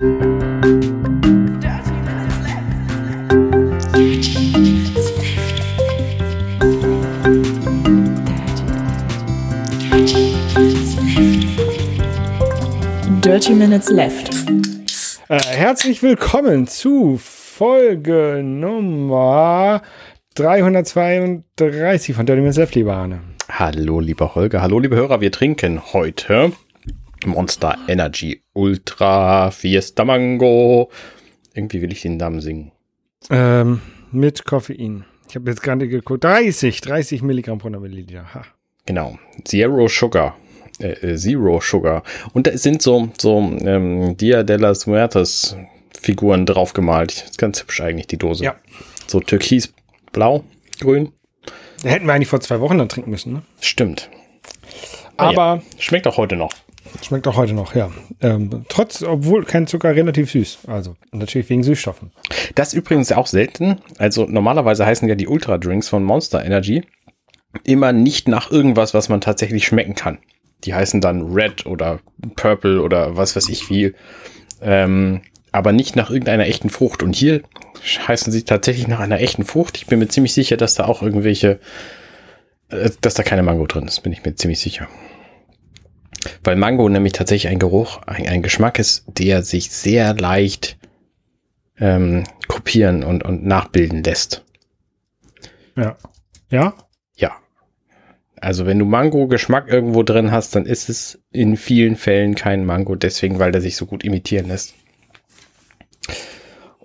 Dirty Minutes Left. Äh, herzlich willkommen zu Folge Nummer 332 von Dirty Minutes Left, lieber Arne. Hallo, lieber Holger. Hallo, liebe Hörer. Wir trinken heute Monster Energy Ultra Fiesta Mango. Irgendwie will ich den Namen singen. Ähm, mit Koffein. Ich habe jetzt gerade geguckt. 30, 30 Milligramm pro Milliliter. Ha. Genau. Zero Sugar. Äh, Zero Sugar. Und da sind so, so ähm, Dia de las Muertes Figuren draufgemalt. Ist ganz hübsch eigentlich, die Dose. Ja. So türkis, blau, grün. Hätten wir eigentlich vor zwei Wochen dann trinken müssen, ne? Stimmt. Aber ja. schmeckt auch heute noch. Schmeckt auch heute noch, ja. Ähm, trotz, obwohl kein Zucker, relativ süß. Also natürlich wegen Süßstoffen. Das übrigens auch selten. Also normalerweise heißen ja die Ultra Drinks von Monster Energy immer nicht nach irgendwas, was man tatsächlich schmecken kann. Die heißen dann Red oder Purple oder was weiß ich wie. Ähm, aber nicht nach irgendeiner echten Frucht. Und hier heißen sie tatsächlich nach einer echten Frucht. Ich bin mir ziemlich sicher, dass da auch irgendwelche, äh, dass da keine Mango drin ist, bin ich mir ziemlich sicher. Weil Mango nämlich tatsächlich ein Geruch, ein, ein Geschmack ist, der sich sehr leicht ähm, kopieren und, und nachbilden lässt. Ja. Ja? Ja. Also wenn du Mango-Geschmack irgendwo drin hast, dann ist es in vielen Fällen kein Mango, deswegen, weil der sich so gut imitieren lässt.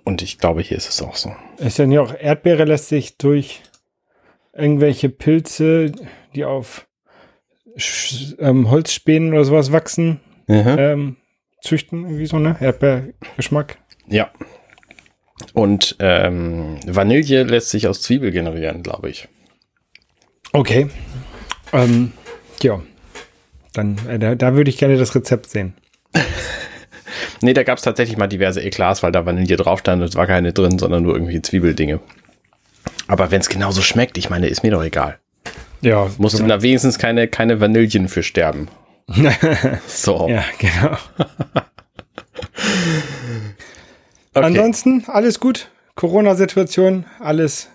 Und ich glaube, hier ist es auch so. Ist denn ja auch Erdbeere lässt sich durch irgendwelche Pilze, die auf Sch ähm, Holzspänen oder sowas wachsen, ähm, züchten, irgendwie so, ne? Erdbeergeschmack. Ja. Und ähm, Vanille lässt sich aus Zwiebel generieren, glaube ich. Okay. Ähm, ja. Dann, äh, da, da würde ich gerne das Rezept sehen. Nee, da gab es tatsächlich mal diverse Eklas, weil da Vanille drauf stand und es war keine drin, sondern nur irgendwie Zwiebeldinge. Aber wenn es genauso schmeckt, ich meine, ist mir doch egal. Ja. Musst du da wenigstens keine, keine Vanillen für sterben. So. Ja, genau. okay. Ansonsten alles gut. Corona-Situation, alles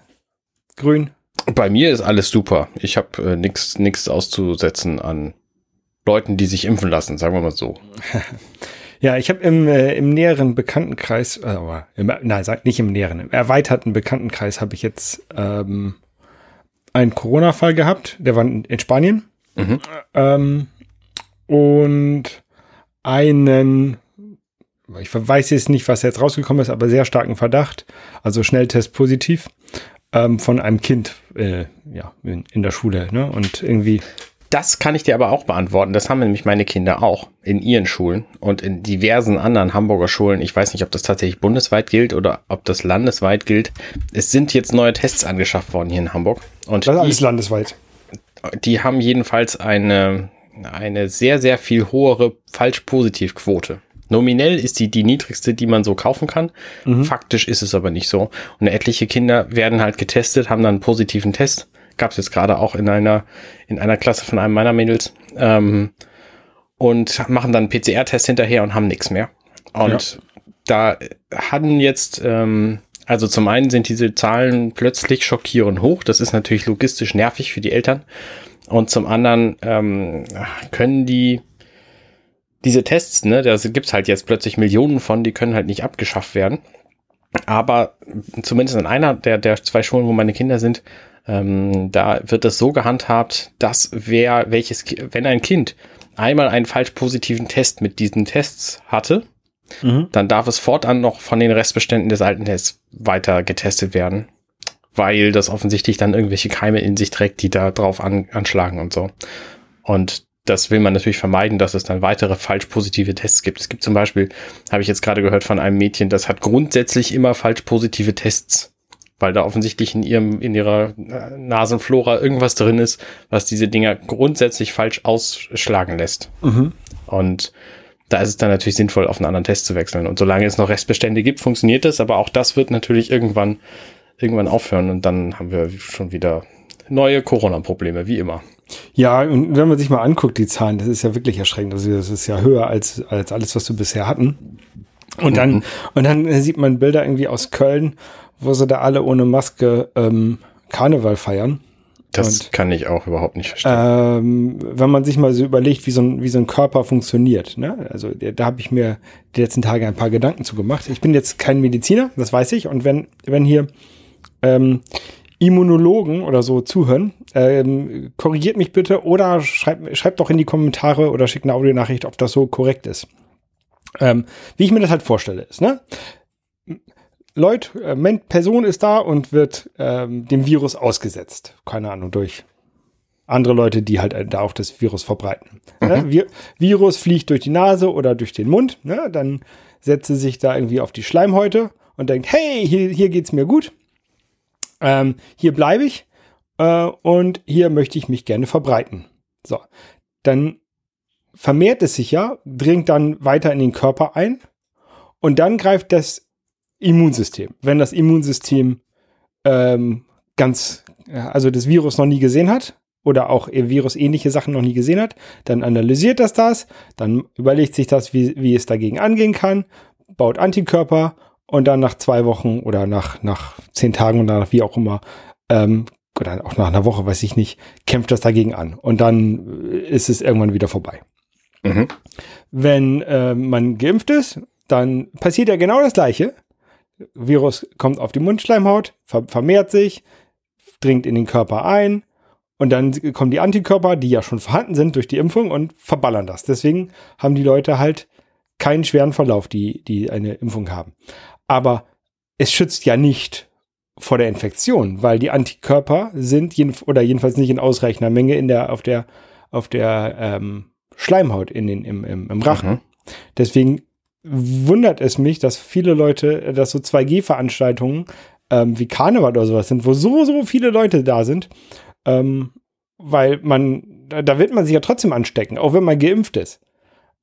grün. Bei mir ist alles super. Ich habe äh, nichts auszusetzen an Leuten, die sich impfen lassen, sagen wir mal so. Ja, ich habe im, äh, im näheren Bekanntenkreis, äh, aber im, nein, nicht im näheren, im erweiterten Bekanntenkreis habe ich jetzt ähm, einen Corona-Fall gehabt. Der war in, Spanien. Mhm. Ähm, und einen, ich weiß jetzt nicht, was jetzt rausgekommen ist, aber sehr starken Verdacht, also Schnelltest positiv, ähm, von einem Kind äh, ja, in, in der Schule. Ne? Und irgendwie, Das kann ich dir aber auch beantworten. Das haben nämlich meine Kinder auch in ihren Schulen und in diversen anderen Hamburger Schulen. Ich weiß nicht, ob das tatsächlich bundesweit gilt oder ob das landesweit gilt. Es sind jetzt neue Tests angeschafft worden hier in Hamburg. Und das ist die, alles landesweit. die haben jedenfalls eine, eine sehr, sehr viel höhere Falsch-Positiv-Quote. Nominell ist die die niedrigste, die man so kaufen kann. Faktisch ist es aber nicht so. Und etliche Kinder werden halt getestet, haben dann einen positiven Test. Gab es jetzt gerade auch in einer, in einer Klasse von einem meiner Mädels. Ähm, und machen dann einen PCR-Test hinterher und haben nichts mehr. Und da hatten jetzt, ähm, also zum einen sind diese Zahlen plötzlich schockierend hoch. Das ist natürlich logistisch nervig für die Eltern. Und zum anderen ähm, können die diese Tests, ne, da gibt's halt jetzt plötzlich Millionen von, die können halt nicht abgeschafft werden. Aber zumindest in einer der, der zwei Schulen, wo meine Kinder sind, ähm, da wird es so gehandhabt, dass wer, welches, wenn ein Kind einmal einen falsch positiven Test mit diesen Tests hatte, dann darf es fortan noch von den Restbeständen des alten Tests weiter getestet werden, weil das offensichtlich dann irgendwelche Keime in sich trägt, die da drauf an, anschlagen und so. Und das will man natürlich vermeiden, dass es dann weitere falsch positive Tests gibt. Es gibt zum Beispiel, habe ich jetzt gerade gehört von einem Mädchen, das hat grundsätzlich immer falsch positive Tests, weil da offensichtlich in ihrem, in ihrer Nasenflora irgendwas drin ist, was diese Dinger grundsätzlich falsch ausschlagen lässt. Und da ist es dann natürlich sinnvoll, auf einen anderen Test zu wechseln. Und solange es noch Restbestände gibt, funktioniert das, aber auch das wird natürlich irgendwann, irgendwann aufhören und dann haben wir schon wieder neue Corona-Probleme, wie immer. Ja, und wenn man sich mal anguckt, die Zahlen, das ist ja wirklich erschreckend. Also das ist ja höher als, als alles, was wir bisher hatten. Und dann, mhm. und dann sieht man Bilder irgendwie aus Köln, wo sie da alle ohne Maske ähm, Karneval feiern. Das und, kann ich auch überhaupt nicht verstehen. Ähm, wenn man sich mal so überlegt, wie so ein, wie so ein Körper funktioniert. Ne? Also da habe ich mir die letzten Tage ein paar Gedanken zu gemacht. Ich bin jetzt kein Mediziner, das weiß ich. Und wenn, wenn hier ähm, Immunologen oder so zuhören, ähm, korrigiert mich bitte oder schreibt, schreibt doch in die Kommentare oder schickt eine Audionachricht, ob das so korrekt ist. Ähm, wie ich mir das halt vorstelle, ist, ne? Leute, äh, Person ist da und wird ähm, dem Virus ausgesetzt. Keine Ahnung, durch andere Leute, die halt äh, da auch das Virus verbreiten. Ne? Mhm. Ne? Virus fliegt durch die Nase oder durch den Mund, ne? dann setzt sie sich da irgendwie auf die Schleimhäute und denkt, hey, hier, hier geht's mir gut. Ähm, hier bleibe ich äh, und hier möchte ich mich gerne verbreiten. So, dann vermehrt es sich ja, dringt dann weiter in den Körper ein und dann greift das Immunsystem. Wenn das Immunsystem ähm, ganz, also das Virus noch nie gesehen hat oder auch Virus ähnliche Sachen noch nie gesehen hat, dann analysiert das das, dann überlegt sich das, wie, wie es dagegen angehen kann, baut Antikörper und dann nach zwei Wochen oder nach, nach zehn Tagen oder nach wie auch immer, ähm, oder auch nach einer Woche, weiß ich nicht, kämpft das dagegen an. Und dann ist es irgendwann wieder vorbei. Mhm. Wenn äh, man geimpft ist, dann passiert ja genau das Gleiche. Virus kommt auf die Mundschleimhaut, ver vermehrt sich, dringt in den Körper ein und dann kommen die Antikörper, die ja schon vorhanden sind durch die Impfung und verballern das. Deswegen haben die Leute halt keinen schweren Verlauf, die, die eine Impfung haben. Aber es schützt ja nicht vor der Infektion, weil die Antikörper sind oder jedenfalls nicht in ausreichender Menge in der, auf der, auf der ähm, Schleimhaut in den, im, im, im Rachen. Mhm. Deswegen wundert es mich, dass viele Leute, dass so 2G-Veranstaltungen ähm, wie Karneval oder sowas sind, wo so, so viele Leute da sind, ähm, weil man, da, da, wird man sich ja trotzdem anstecken, auch wenn man geimpft ist.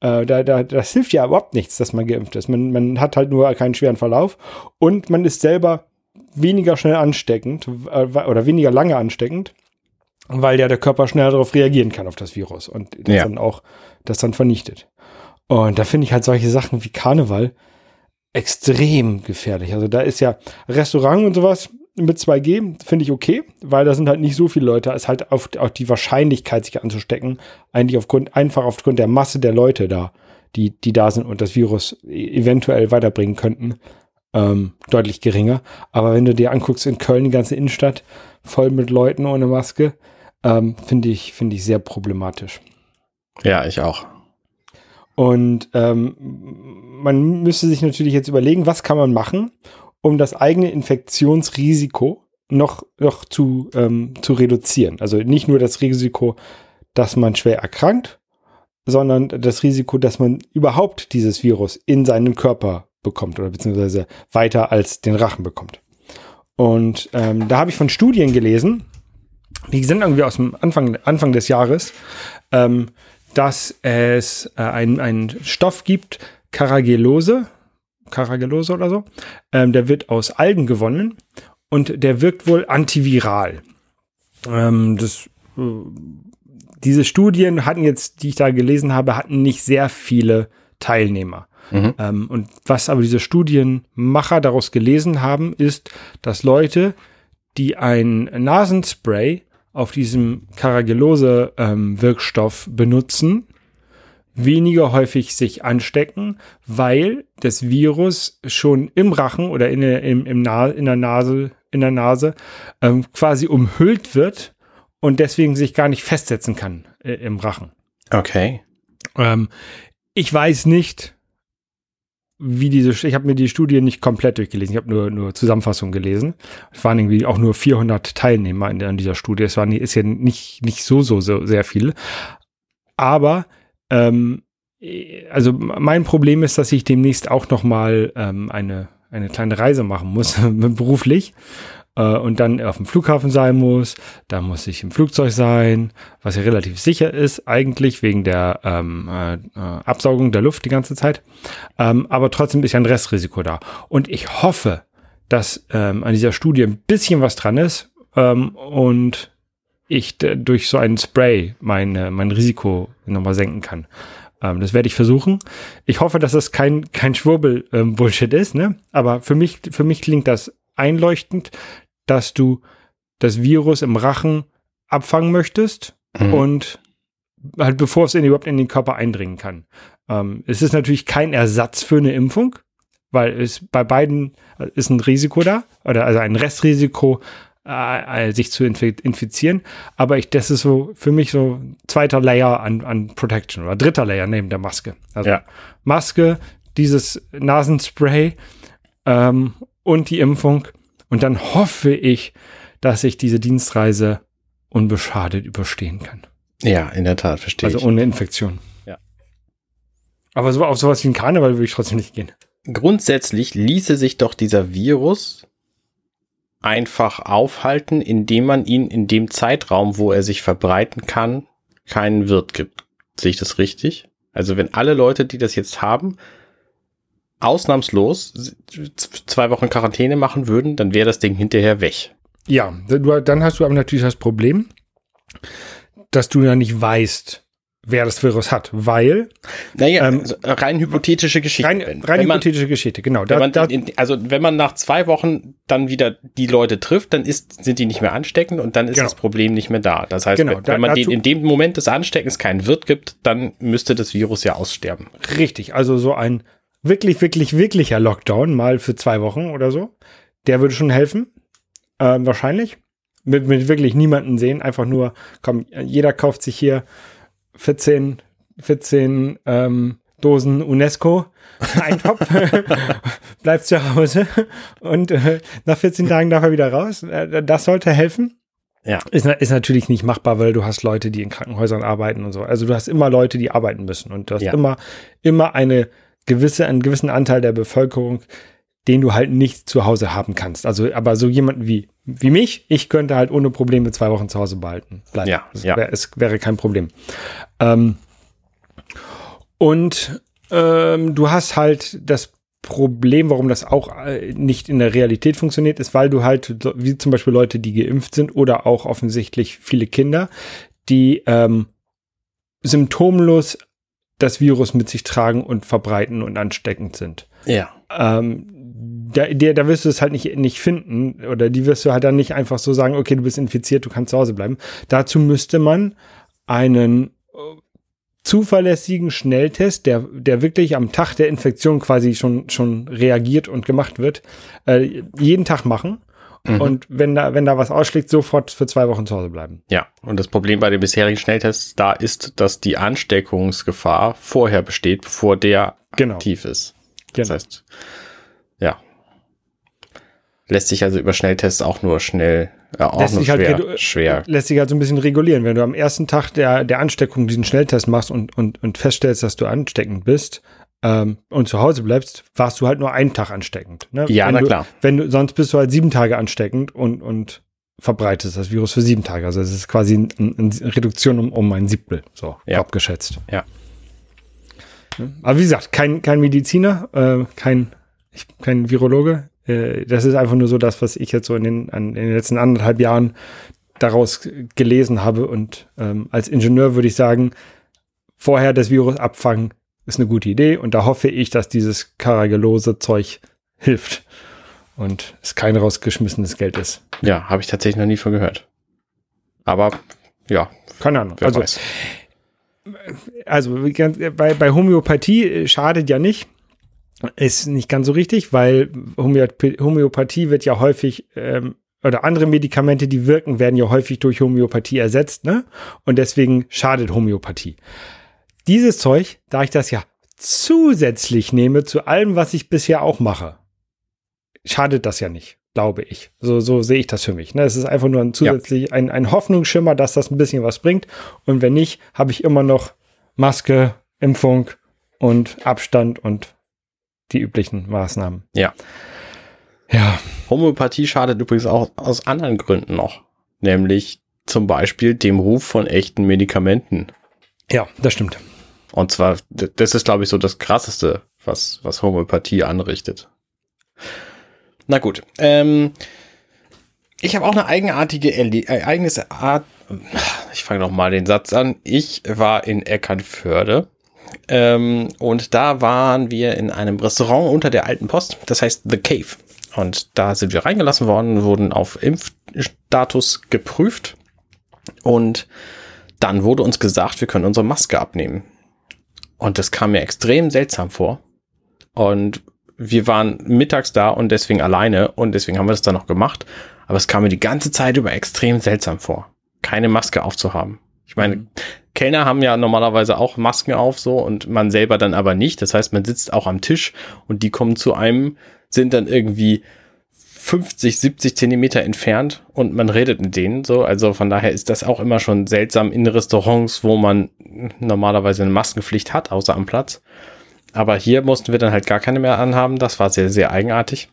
Äh, da, da, das hilft ja überhaupt nichts, dass man geimpft ist. Man, man hat halt nur keinen schweren Verlauf und man ist selber weniger schnell ansteckend äh, oder weniger lange ansteckend, weil ja der Körper schneller darauf reagieren kann auf das Virus und das ja. dann auch das dann vernichtet. Und da finde ich halt solche Sachen wie Karneval extrem gefährlich. Also da ist ja Restaurant und sowas mit 2G, finde ich okay, weil da sind halt nicht so viele Leute. Es ist halt auf, auf die Wahrscheinlichkeit, sich anzustecken, eigentlich aufgrund, einfach aufgrund der Masse der Leute da, die, die da sind und das Virus e-, eventuell weiterbringen könnten, ähm, deutlich geringer. Aber wenn du dir anguckst in Köln, die ganze Innenstadt, voll mit Leuten ohne Maske, ähm, finde ich, finde ich sehr problematisch. Ja, ich auch. Und ähm, man müsste sich natürlich jetzt überlegen, was kann man machen, um das eigene Infektionsrisiko noch, noch zu, ähm, zu reduzieren. Also nicht nur das Risiko, dass man schwer erkrankt, sondern das Risiko, dass man überhaupt dieses Virus in seinen Körper bekommt oder beziehungsweise weiter als den Rachen bekommt. Und ähm, da habe ich von Studien gelesen, die sind irgendwie aus dem Anfang, Anfang des Jahres, ähm, dass es äh, einen Stoff gibt, Caragellose, Caragellose oder so, ähm, der wird aus Algen gewonnen und der wirkt wohl antiviral. Ähm, das, äh, diese Studien hatten jetzt, die ich da gelesen habe, hatten nicht sehr viele Teilnehmer. Mhm. Ähm, und was aber diese Studienmacher daraus gelesen haben, ist, dass Leute, die ein Nasenspray auf diesem Caragellose-Wirkstoff ähm, benutzen, weniger häufig sich anstecken, weil das Virus schon im Rachen oder in der, im, im Na in der Nase, in der Nase ähm, quasi umhüllt wird und deswegen sich gar nicht festsetzen kann äh, im Rachen. Okay. Ähm, ich weiß nicht, wie diese, ich habe mir die Studie nicht komplett durchgelesen, ich habe nur, nur Zusammenfassungen gelesen. Es waren irgendwie auch nur 400 Teilnehmer in, in dieser Studie. Es war nicht, ist ja nicht, nicht so, so, so sehr viel. Aber, ähm, also mein Problem ist, dass ich demnächst auch noch mal ähm, eine, eine kleine Reise machen muss, beruflich äh, und dann auf dem Flughafen sein muss. Da muss ich im Flugzeug sein, was ja relativ sicher ist, eigentlich wegen der ähm, äh, äh, Absaugung der Luft die ganze Zeit. Ähm, aber trotzdem ist ja ein Restrisiko da. Und ich hoffe, dass ähm, an dieser Studie ein bisschen was dran ist ähm, und ich durch so einen Spray mein, mein Risiko nochmal senken kann. Ähm, das werde ich versuchen. Ich hoffe, dass das kein, kein Schwurbel-Bullshit ähm, ist, ne? Aber für mich, für mich klingt das einleuchtend, dass du das Virus im Rachen abfangen möchtest mhm. und halt bevor es in, überhaupt in den Körper eindringen kann. Ähm, es ist natürlich kein Ersatz für eine Impfung, weil es bei beiden äh, ist ein Risiko da, oder also ein Restrisiko, äh, äh, sich zu infizieren. Aber ich, das ist so für mich so zweiter Layer an, an Protection oder dritter Layer neben der Maske. Also ja. Maske, dieses Nasenspray ähm, und die Impfung. Und dann hoffe ich, dass ich diese Dienstreise unbeschadet überstehen kann. Ja, in der Tat, verstehe also ich. Also ohne Infektion. Ja. Aber so auf sowas wie ein Karneval würde ich trotzdem nicht gehen. Grundsätzlich ließe sich doch dieser Virus einfach aufhalten, indem man ihn in dem Zeitraum, wo er sich verbreiten kann, keinen Wirt gibt. Sehe ich das richtig? Also wenn alle Leute, die das jetzt haben, ausnahmslos zwei Wochen Quarantäne machen würden, dann wäre das Ding hinterher weg. Ja, dann hast du aber natürlich das Problem, dass du ja nicht weißt, wer das Virus hat, weil. Naja, ähm, also rein hypothetische Geschichte. Rein, rein hypothetische man, Geschichte, genau. Da, man, da, also wenn man nach zwei Wochen dann wieder die Leute trifft, dann ist, sind die nicht mehr ansteckend und dann ist genau. das Problem nicht mehr da. Das heißt, genau, wenn, da, wenn man den in dem Moment des Ansteckens keinen Wirt gibt, dann müsste das Virus ja aussterben. Richtig, also so ein wirklich, wirklich, wirklicher Lockdown, mal für zwei Wochen oder so, der würde schon helfen. Ähm, wahrscheinlich. Mit, mit wirklich niemanden sehen, einfach nur, komm, jeder kauft sich hier 14, 14 ähm, Dosen UNESCO Eintopf, bleibt zu Hause und äh, nach 14 Tagen darf er wieder raus. Äh, das sollte helfen. Ja. Ist, ist natürlich nicht machbar, weil du hast Leute, die in Krankenhäusern arbeiten und so. Also du hast immer Leute, die arbeiten müssen und du hast ja. immer, immer eine gewisse, einen gewissen Anteil der Bevölkerung, den du halt nicht zu Hause haben kannst. Also, aber so jemanden wie, wie mich, ich könnte halt ohne Probleme zwei Wochen zu Hause behalten. Bleiben. Ja, es, ja. Wär, es wäre kein Problem. Ähm, und ähm, du hast halt das Problem, warum das auch äh, nicht in der Realität funktioniert, ist, weil du halt, wie zum Beispiel Leute, die geimpft sind oder auch offensichtlich viele Kinder, die ähm, symptomlos das Virus mit sich tragen und verbreiten und ansteckend sind. Ja. Ähm, da, der, da wirst du es halt nicht, nicht finden oder die wirst du halt dann nicht einfach so sagen, okay, du bist infiziert, du kannst zu Hause bleiben. Dazu müsste man einen äh, zuverlässigen Schnelltest, der, der wirklich am Tag der Infektion quasi schon, schon reagiert und gemacht wird, äh, jeden Tag machen. Mhm. Und wenn da, wenn da was ausschlägt, sofort für zwei Wochen zu Hause bleiben. Ja, und das Problem bei den bisherigen Schnelltests da ist, dass die Ansteckungsgefahr vorher besteht, bevor der genau. aktiv ist. Das genau. heißt, ja, Lässt sich also über Schnelltests auch nur schnell, äh, auch lässt nur sich halt schwer, halt, schwer. Lässt sich halt so ein bisschen regulieren. Wenn du am ersten Tag der, der Ansteckung diesen Schnelltest machst und, und, und feststellst, dass du ansteckend bist, ähm, und zu Hause bleibst, warst du halt nur einen Tag ansteckend. Ne? Ja, wenn na du, klar. Wenn du, sonst bist du halt sieben Tage ansteckend und, und verbreitest das Virus für sieben Tage. Also es ist quasi eine ein Reduktion um, um ein Siebtel, so ja. abgeschätzt. Ja. Aber wie gesagt, kein, kein Mediziner, äh, kein, ich, kein Virologe. Äh, das ist einfach nur so das, was ich jetzt so in den, an, in den letzten anderthalb Jahren daraus gelesen habe. Und ähm, als Ingenieur würde ich sagen, vorher das Virus abfangen ist eine gute Idee. Und da hoffe ich, dass dieses karagelose Zeug hilft und es kein rausgeschmissenes Geld ist. Ja, habe ich tatsächlich noch nie von gehört. Aber ja, keine Ahnung. Also, weiß. also bei, bei Homöopathie schadet ja nicht. Ist nicht ganz so richtig, weil Homöopathie wird ja häufig ähm, oder andere Medikamente, die wirken, werden ja häufig durch Homöopathie ersetzt, ne? Und deswegen schadet Homöopathie. Dieses Zeug, da ich das ja zusätzlich nehme zu allem, was ich bisher auch mache, schadet das ja nicht, glaube ich. So, so sehe ich das für mich. Ne? Es ist einfach nur ein zusätzlich ja. ein, ein Hoffnungsschimmer, dass das ein bisschen was bringt. Und wenn nicht, habe ich immer noch Maske, Impfung und Abstand und die üblichen Maßnahmen. Ja. Ja. Homöopathie schadet übrigens auch aus anderen Gründen noch. Nämlich zum Beispiel dem Ruf von echten Medikamenten. Ja, das stimmt. Und zwar, das ist, glaube ich, so das Krasseste, was, was Homöopathie anrichtet. Na gut. Ähm, ich habe auch eine eigenartige Erle äh, eigenes Art. Ich fange noch mal den Satz an. Ich war in Eckernförde Ähm, und da waren wir in einem Restaurant unter der alten Post, das heißt The Cave. Und da sind wir reingelassen worden, wurden auf Impfstatus geprüft. Und dann wurde uns gesagt, wir können unsere Maske abnehmen. Und das kam mir extrem seltsam vor. Und wir waren mittags da und deswegen alleine und deswegen haben wir das dann noch gemacht. Aber es kam mir die ganze Zeit über extrem seltsam vor, keine Maske aufzuhaben. Ich meine, mhm. Kellner haben ja normalerweise auch Masken auf so und man selber dann aber nicht. Das heißt, man sitzt auch am Tisch und die kommen zu einem, sind dann irgendwie 50, 70 Zentimeter entfernt und man redet mit denen so. Also von daher ist das auch immer schon seltsam in Restaurants, wo man normalerweise eine Maskenpflicht hat, außer am Platz. Aber hier mussten wir dann halt gar keine mehr anhaben. Das war sehr, sehr eigenartig.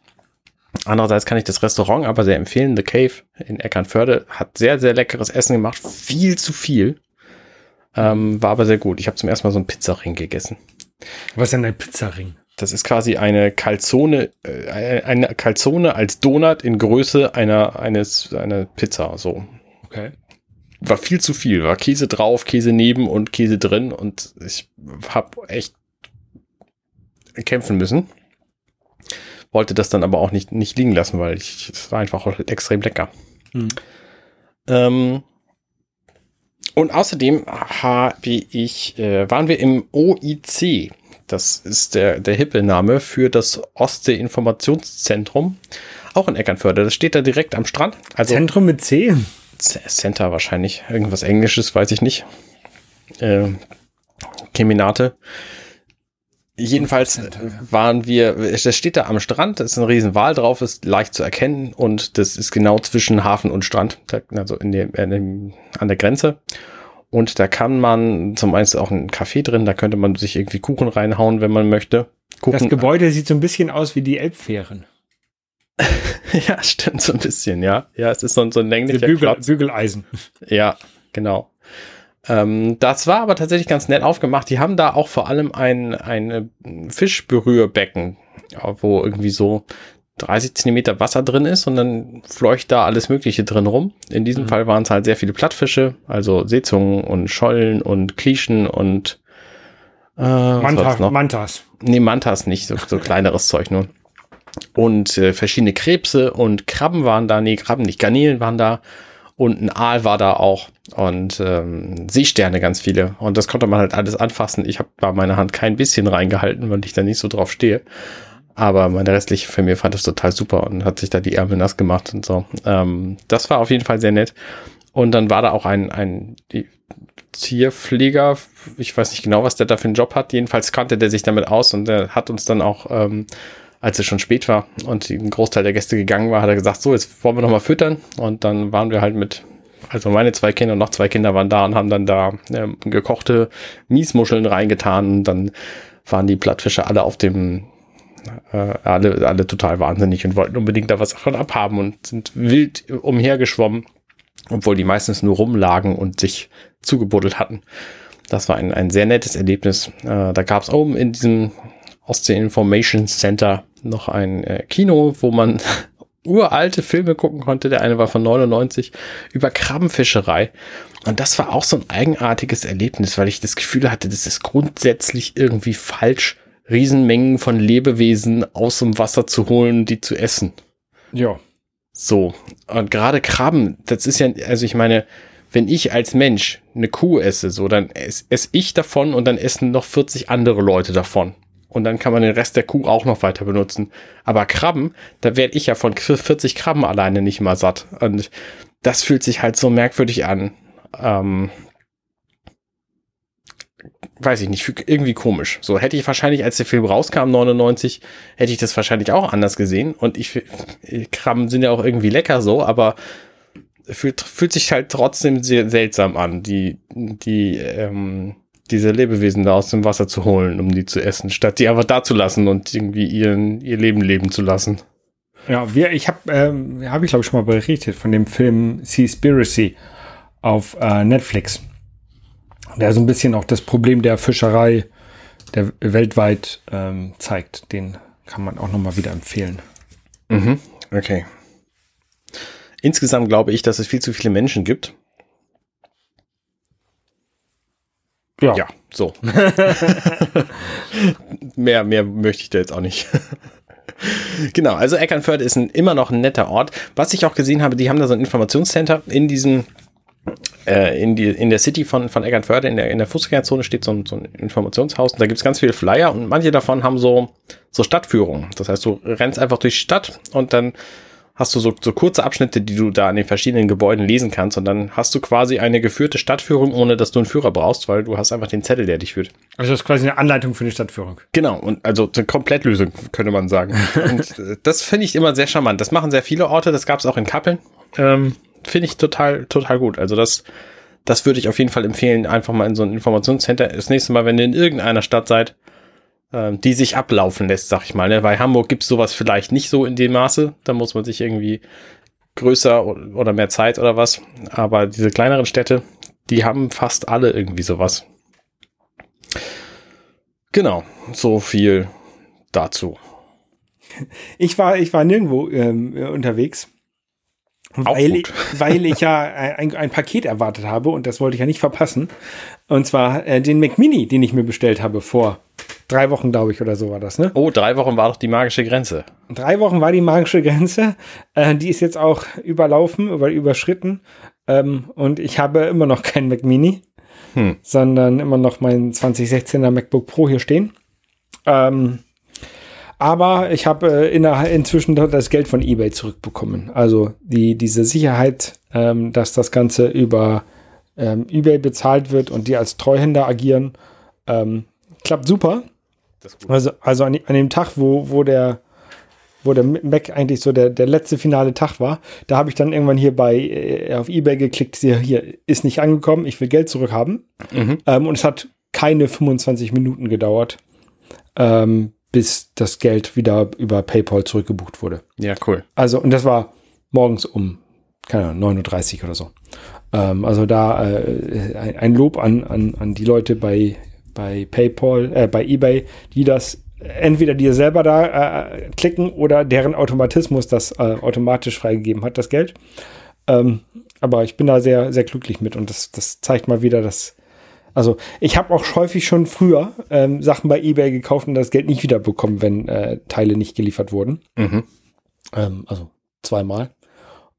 Andererseits kann ich das Restaurant aber sehr empfehlen. The Cave in Eckernförde hat sehr, sehr leckeres Essen gemacht. Viel zu viel. Ähm, war aber sehr gut. Ich habe zum ersten Mal so einen Pizzaring gegessen. Was ist denn ein Pizzaring? Das ist quasi eine Calzone, äh, eine Calzone als Donut in Größe einer, eines, einer Pizza, so. Okay. War viel zu viel. War Käse drauf, Käse neben und Käse drin und ich habe echt kämpfen müssen. Wollte das dann aber auch nicht, nicht liegen lassen, weil ich, es war einfach extrem lecker. Mhm. Ähm, und außerdem habe ich, äh, waren wir im OIC. Das ist der, der hippe Name für das Ostsee-Informationszentrum. Auch in Eckernförde. Das steht da direkt am Strand. Also Zentrum mit C? Center wahrscheinlich. Irgendwas Englisches, weiß ich nicht. Äh, Keminate. Jedenfalls waren wir, das steht da am Strand, da ist ein riesen Wal drauf, ist leicht zu erkennen und das ist genau zwischen Hafen und Strand, also in dem, in dem, an der Grenze. Und da kann man zum einen auch ein Café drin, da könnte man sich irgendwie Kuchen reinhauen, wenn man möchte. Kuchen. Das Gebäude sieht so ein bisschen aus wie die Elbfähren. ja, stimmt so ein bisschen, ja. Ja, es ist so, so ein länglicher Bügel, Bügeleisen. Ja, genau. Ähm, das war aber tatsächlich ganz nett aufgemacht. Die haben da auch vor allem ein, ein Fischberührbecken, wo irgendwie so 30 Zentimeter Wasser drin ist und dann fleucht da alles Mögliche drin rum. In diesem mhm. Fall waren es halt sehr viele Plattfische, also Seezungen und Schollen und Klischen und äh, Manta, Mantas. Nee, Mantas nicht, so, so kleineres Zeug nur. Und äh, verschiedene Krebse und Krabben waren da, nee, Krabben nicht, Garnelen waren da und ein Aal war da auch und ähm, Seesterne ganz viele. Und das konnte man halt alles anfassen. Ich habe bei meiner Hand kein bisschen reingehalten, weil ich da nicht so drauf stehe. Aber meine restliche Familie fand das total super und hat sich da die Ärmel nass gemacht und so. Ähm, das war auf jeden Fall sehr nett. Und dann war da auch ein, ein Tierpfleger, ich weiß nicht genau, was der da für einen Job hat. Jedenfalls kannte der sich damit aus und der hat uns dann auch ähm, als es schon spät war und ein Großteil der Gäste gegangen war, hat er gesagt, so, jetzt wollen wir noch mal füttern. Und dann waren wir halt mit, also meine zwei Kinder und noch zwei Kinder waren da und haben dann da äh, gekochte Miesmuscheln reingetan. Und dann waren die Plattfische alle auf dem, äh, alle, alle total wahnsinnig und wollten unbedingt da was davon abhaben und sind wild umhergeschwommen, obwohl die meistens nur rumlagen und sich zugebuddelt hatten. Das war ein, ein sehr nettes Erlebnis. Äh, da gab es oben in diesem Ostsee Information Center noch ein äh, Kino, wo man uralte Filme gucken konnte. Der eine war von 99 über Krabbenfischerei. Und das war auch so ein eigenartiges Erlebnis, weil ich das Gefühl hatte, das ist grundsätzlich irgendwie falsch, Riesenmengen von Lebewesen aus dem Wasser zu holen, die zu essen. Ja. So. Und gerade Krabben, das ist ja, also ich meine, wenn ich als Mensch eine Kuh esse, so, dann esse ess ich davon und dann essen noch 40 andere Leute davon und dann kann man den Rest der Kuh auch noch weiter benutzen. Aber Krabben, da werde ich ja von 40 Krabben alleine nicht mal satt. Und das fühlt sich halt so merkwürdig an. Ähm, weiß ich nicht, irgendwie komisch. So hätte ich wahrscheinlich, als der Film rauskam, 99, hätte ich das wahrscheinlich auch anders gesehen. Und ich, Krabben sind ja auch irgendwie lecker so, aber fühlt, fühlt sich halt trotzdem sehr seltsam an. Die, die, ähm, diese Lebewesen da aus dem Wasser zu holen, um die zu essen, statt die einfach da zu lassen und irgendwie ihren, ihr Leben leben zu lassen. Ja, wir, ich habe, ähm, habe ich glaube ich schon mal berichtet von dem Film Seaspiracy auf äh, Netflix, der so ein bisschen auch das Problem der Fischerei der weltweit ähm, zeigt. Den kann man auch noch mal wieder empfehlen. Mhm, okay. Insgesamt glaube ich, dass es viel zu viele Menschen gibt, Ja, ja so. mehr, mehr möchte ich da jetzt auch nicht. genau, also Eckernförde ist ein, immer noch ein netter Ort. Was ich auch gesehen habe, die haben da so ein Informationscenter in diesem in, die, in der City von, von Eckernförde, in der, in der Fußgängerzone steht so ein, so ein Informationshaus und da gibt es ganz viele Flyer und manche davon haben so, so Stadtführungen. Das heißt, du rennst einfach durch die Stadt und dann hast du so, so kurze Abschnitte, die du da an den verschiedenen Gebäuden lesen kannst und dann hast du quasi eine geführte Stadtführung, ohne dass du einen Führer brauchst, weil du hast einfach den Zettel, der dich führt. Also das ist quasi eine Anleitung für eine Stadtführung. Genau, und also eine Komplettlösung, könnte man sagen. und äh, das finde ich immer sehr charmant. Das machen sehr viele Orte, das gab es auch in Kappeln. Ähm, finde ich total, total gut. Also das, das würde ich auf jeden Fall empfehlen, einfach mal in so ein Informationscenter. Das nächste Mal, wenn ihr in irgendeiner Stadt seid, ähm, die sich ablaufen lässt, sag ich mal. Ne? Weil Hamburg gibt es sowas vielleicht nicht so in dem Maße. Da muss man sich irgendwie größer oder mehr Zeit oder was. Aber diese kleineren Städte, die haben fast alle irgendwie sowas. Genau, so viel dazu. Ich war, ich war nirgendwo ähm, unterwegs. Weil ich, weil ich ja ein, ein, Paket erwartet habe und das wollte ich ja nicht verpassen. Und zwar äh, den Mac Mini, den ich mir bestellt habe vor Drei Wochen, glaube ich, oder so war das, ne? Oh, drei Wochen war doch die magische Grenze. Drei Wochen war die magische Grenze. Äh, die ist jetzt auch überlaufen, über, überschritten. Ähm, und ich habe immer noch keinen Mac Mini, hm. sondern immer noch mein 2016er MacBook Pro hier stehen. Ähm, aber ich habe äh, inzwischen das Geld von eBay zurückbekommen. Also die, diese Sicherheit, ähm, dass das Ganze über ähm, eBay bezahlt wird und die als Treuhänder agieren, ähm, klappt super. Also, also an, an, dem Tag, wo, wo der wo der Mac eigentlich so der, der letzte finale Tag war, da habe ich dann irgendwann hier bei äh, auf Ebay geklickt, hier, hier ist nicht angekommen, ich will Geld zurückhaben. Mhm. Ähm, und es hat keine 25 Minuten gedauert, ähm, bis das Geld wieder über PayPal zurückgebucht wurde. Ja, cool. Also, und das war morgens um, keine Ahnung, 9.30 Uhr oder so. Ähm, also da äh, ein, ein Lob an, an, an die Leute bei bei PayPal, äh, bei eBay, die das entweder dir selber da äh, klicken oder deren Automatismus das äh, automatisch freigegeben hat, das Geld. Ähm, aber ich bin da sehr, sehr glücklich mit und das, das zeigt mal wieder, dass. Also, ich habe auch häufig schon früher ähm, Sachen bei eBay gekauft und das Geld nicht wiederbekommen, wenn äh, Teile nicht geliefert wurden. Mhm. Ähm, also zweimal.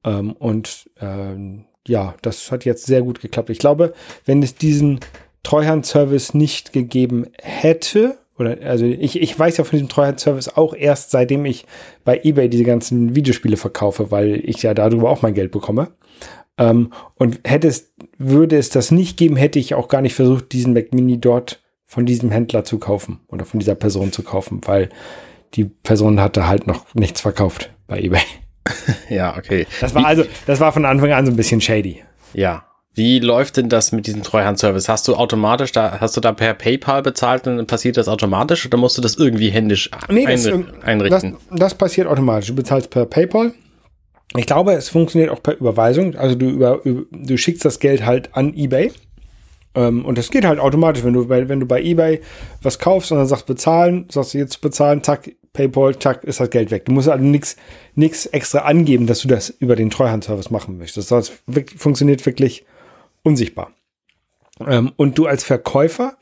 Ähm, und ähm, ja, das hat jetzt sehr gut geklappt. Ich glaube, wenn es diesen Treuhandservice nicht gegeben hätte, oder also ich, ich weiß ja von diesem Treuhandservice auch erst seitdem ich bei eBay diese ganzen Videospiele verkaufe, weil ich ja darüber auch mein Geld bekomme. Ähm, und hätte es, würde es das nicht geben, hätte ich auch gar nicht versucht, diesen Mac Mini dort von diesem Händler zu kaufen oder von dieser Person zu kaufen, weil die Person hatte halt noch nichts verkauft bei eBay. ja, okay. Das war also, das war von Anfang an so ein bisschen shady. Ja, wie läuft denn das mit diesem Treuhandservice? Hast du automatisch da, hast du da per PayPal bezahlt und dann passiert das automatisch oder musst du das irgendwie händisch nee, das, einrichten? Das, das, passiert automatisch. Du bezahlst per PayPal. Ich glaube, es funktioniert auch per Überweisung. Also du, über, du schickst das Geld halt an eBay. Ähm, und das geht halt automatisch, wenn du, bei, wenn du bei eBay was kaufst und dann sagst bezahlen, sagst du jetzt bezahlen, zack, PayPal, zack, ist das Geld weg. Du musst also nichts nichts extra angeben, dass du das über den Treuhandservice machen möchtest. Das funktioniert wirklich unsichtbar. Ähm, und du als Verkäufer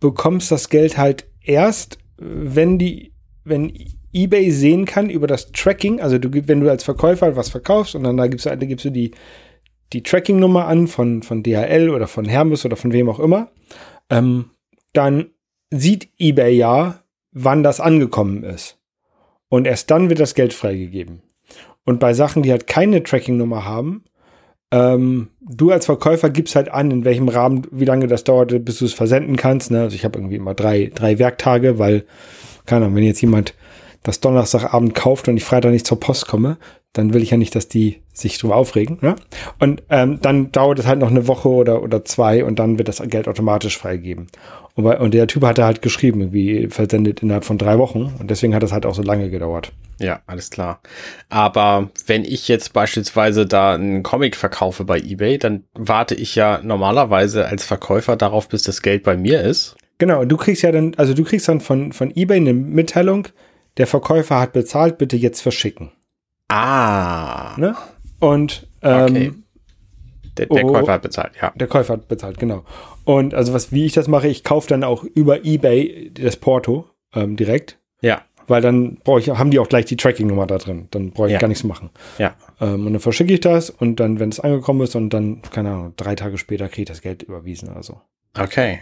bekommst das Geld halt erst, wenn die, wenn eBay sehen kann über das Tracking, also du, wenn du als Verkäufer was verkaufst und dann da gibst du, da gibst du die, die Tracking-Nummer an von, von DHL oder von Hermes oder von wem auch immer, ähm, dann sieht eBay ja, wann das angekommen ist. Und erst dann wird das Geld freigegeben. Und bei Sachen, die halt keine Tracking-Nummer haben, ähm, du als Verkäufer gibst halt an, in welchem Rahmen, wie lange das dauert, bis du es versenden kannst. Ne? Also ich habe irgendwie immer drei, drei Werktage, weil, keine Ahnung, wenn jetzt jemand das Donnerstagabend kauft und ich Freitag nicht zur Post komme, dann will ich ja nicht, dass die sich drüber aufregen. Ne? Und ähm, dann dauert es halt noch eine Woche oder, oder zwei und dann wird das Geld automatisch freigegeben. Und, und der Typ hatte halt geschrieben, wie versendet innerhalb von drei Wochen und deswegen hat das halt auch so lange gedauert. Ja, alles klar. Aber wenn ich jetzt beispielsweise da einen Comic verkaufe bei eBay, dann warte ich ja normalerweise als Verkäufer darauf, bis das Geld bei mir ist. Genau, du kriegst ja dann, also du kriegst dann von, von eBay eine Mitteilung, der Verkäufer hat bezahlt, bitte jetzt verschicken. Ah. Ne? Und ähm, okay. Der, der Oh. Käufer hat bezahlt, ja. Der Käufer hat bezahlt, genau. Und also was, wie ich das mache, ich kaufe dann auch über Ebay das Porto ähm, direkt, Ja, weil dann brauche ich, haben die auch gleich die Tracking-Nummer da drin. Dann brauche ich Ja. gar nichts machen. ja. Ähm, und dann verschicke ich das und dann, wenn es angekommen ist und dann, keine Ahnung, drei Tage später kriege ich das Geld überwiesen oder so. Okay.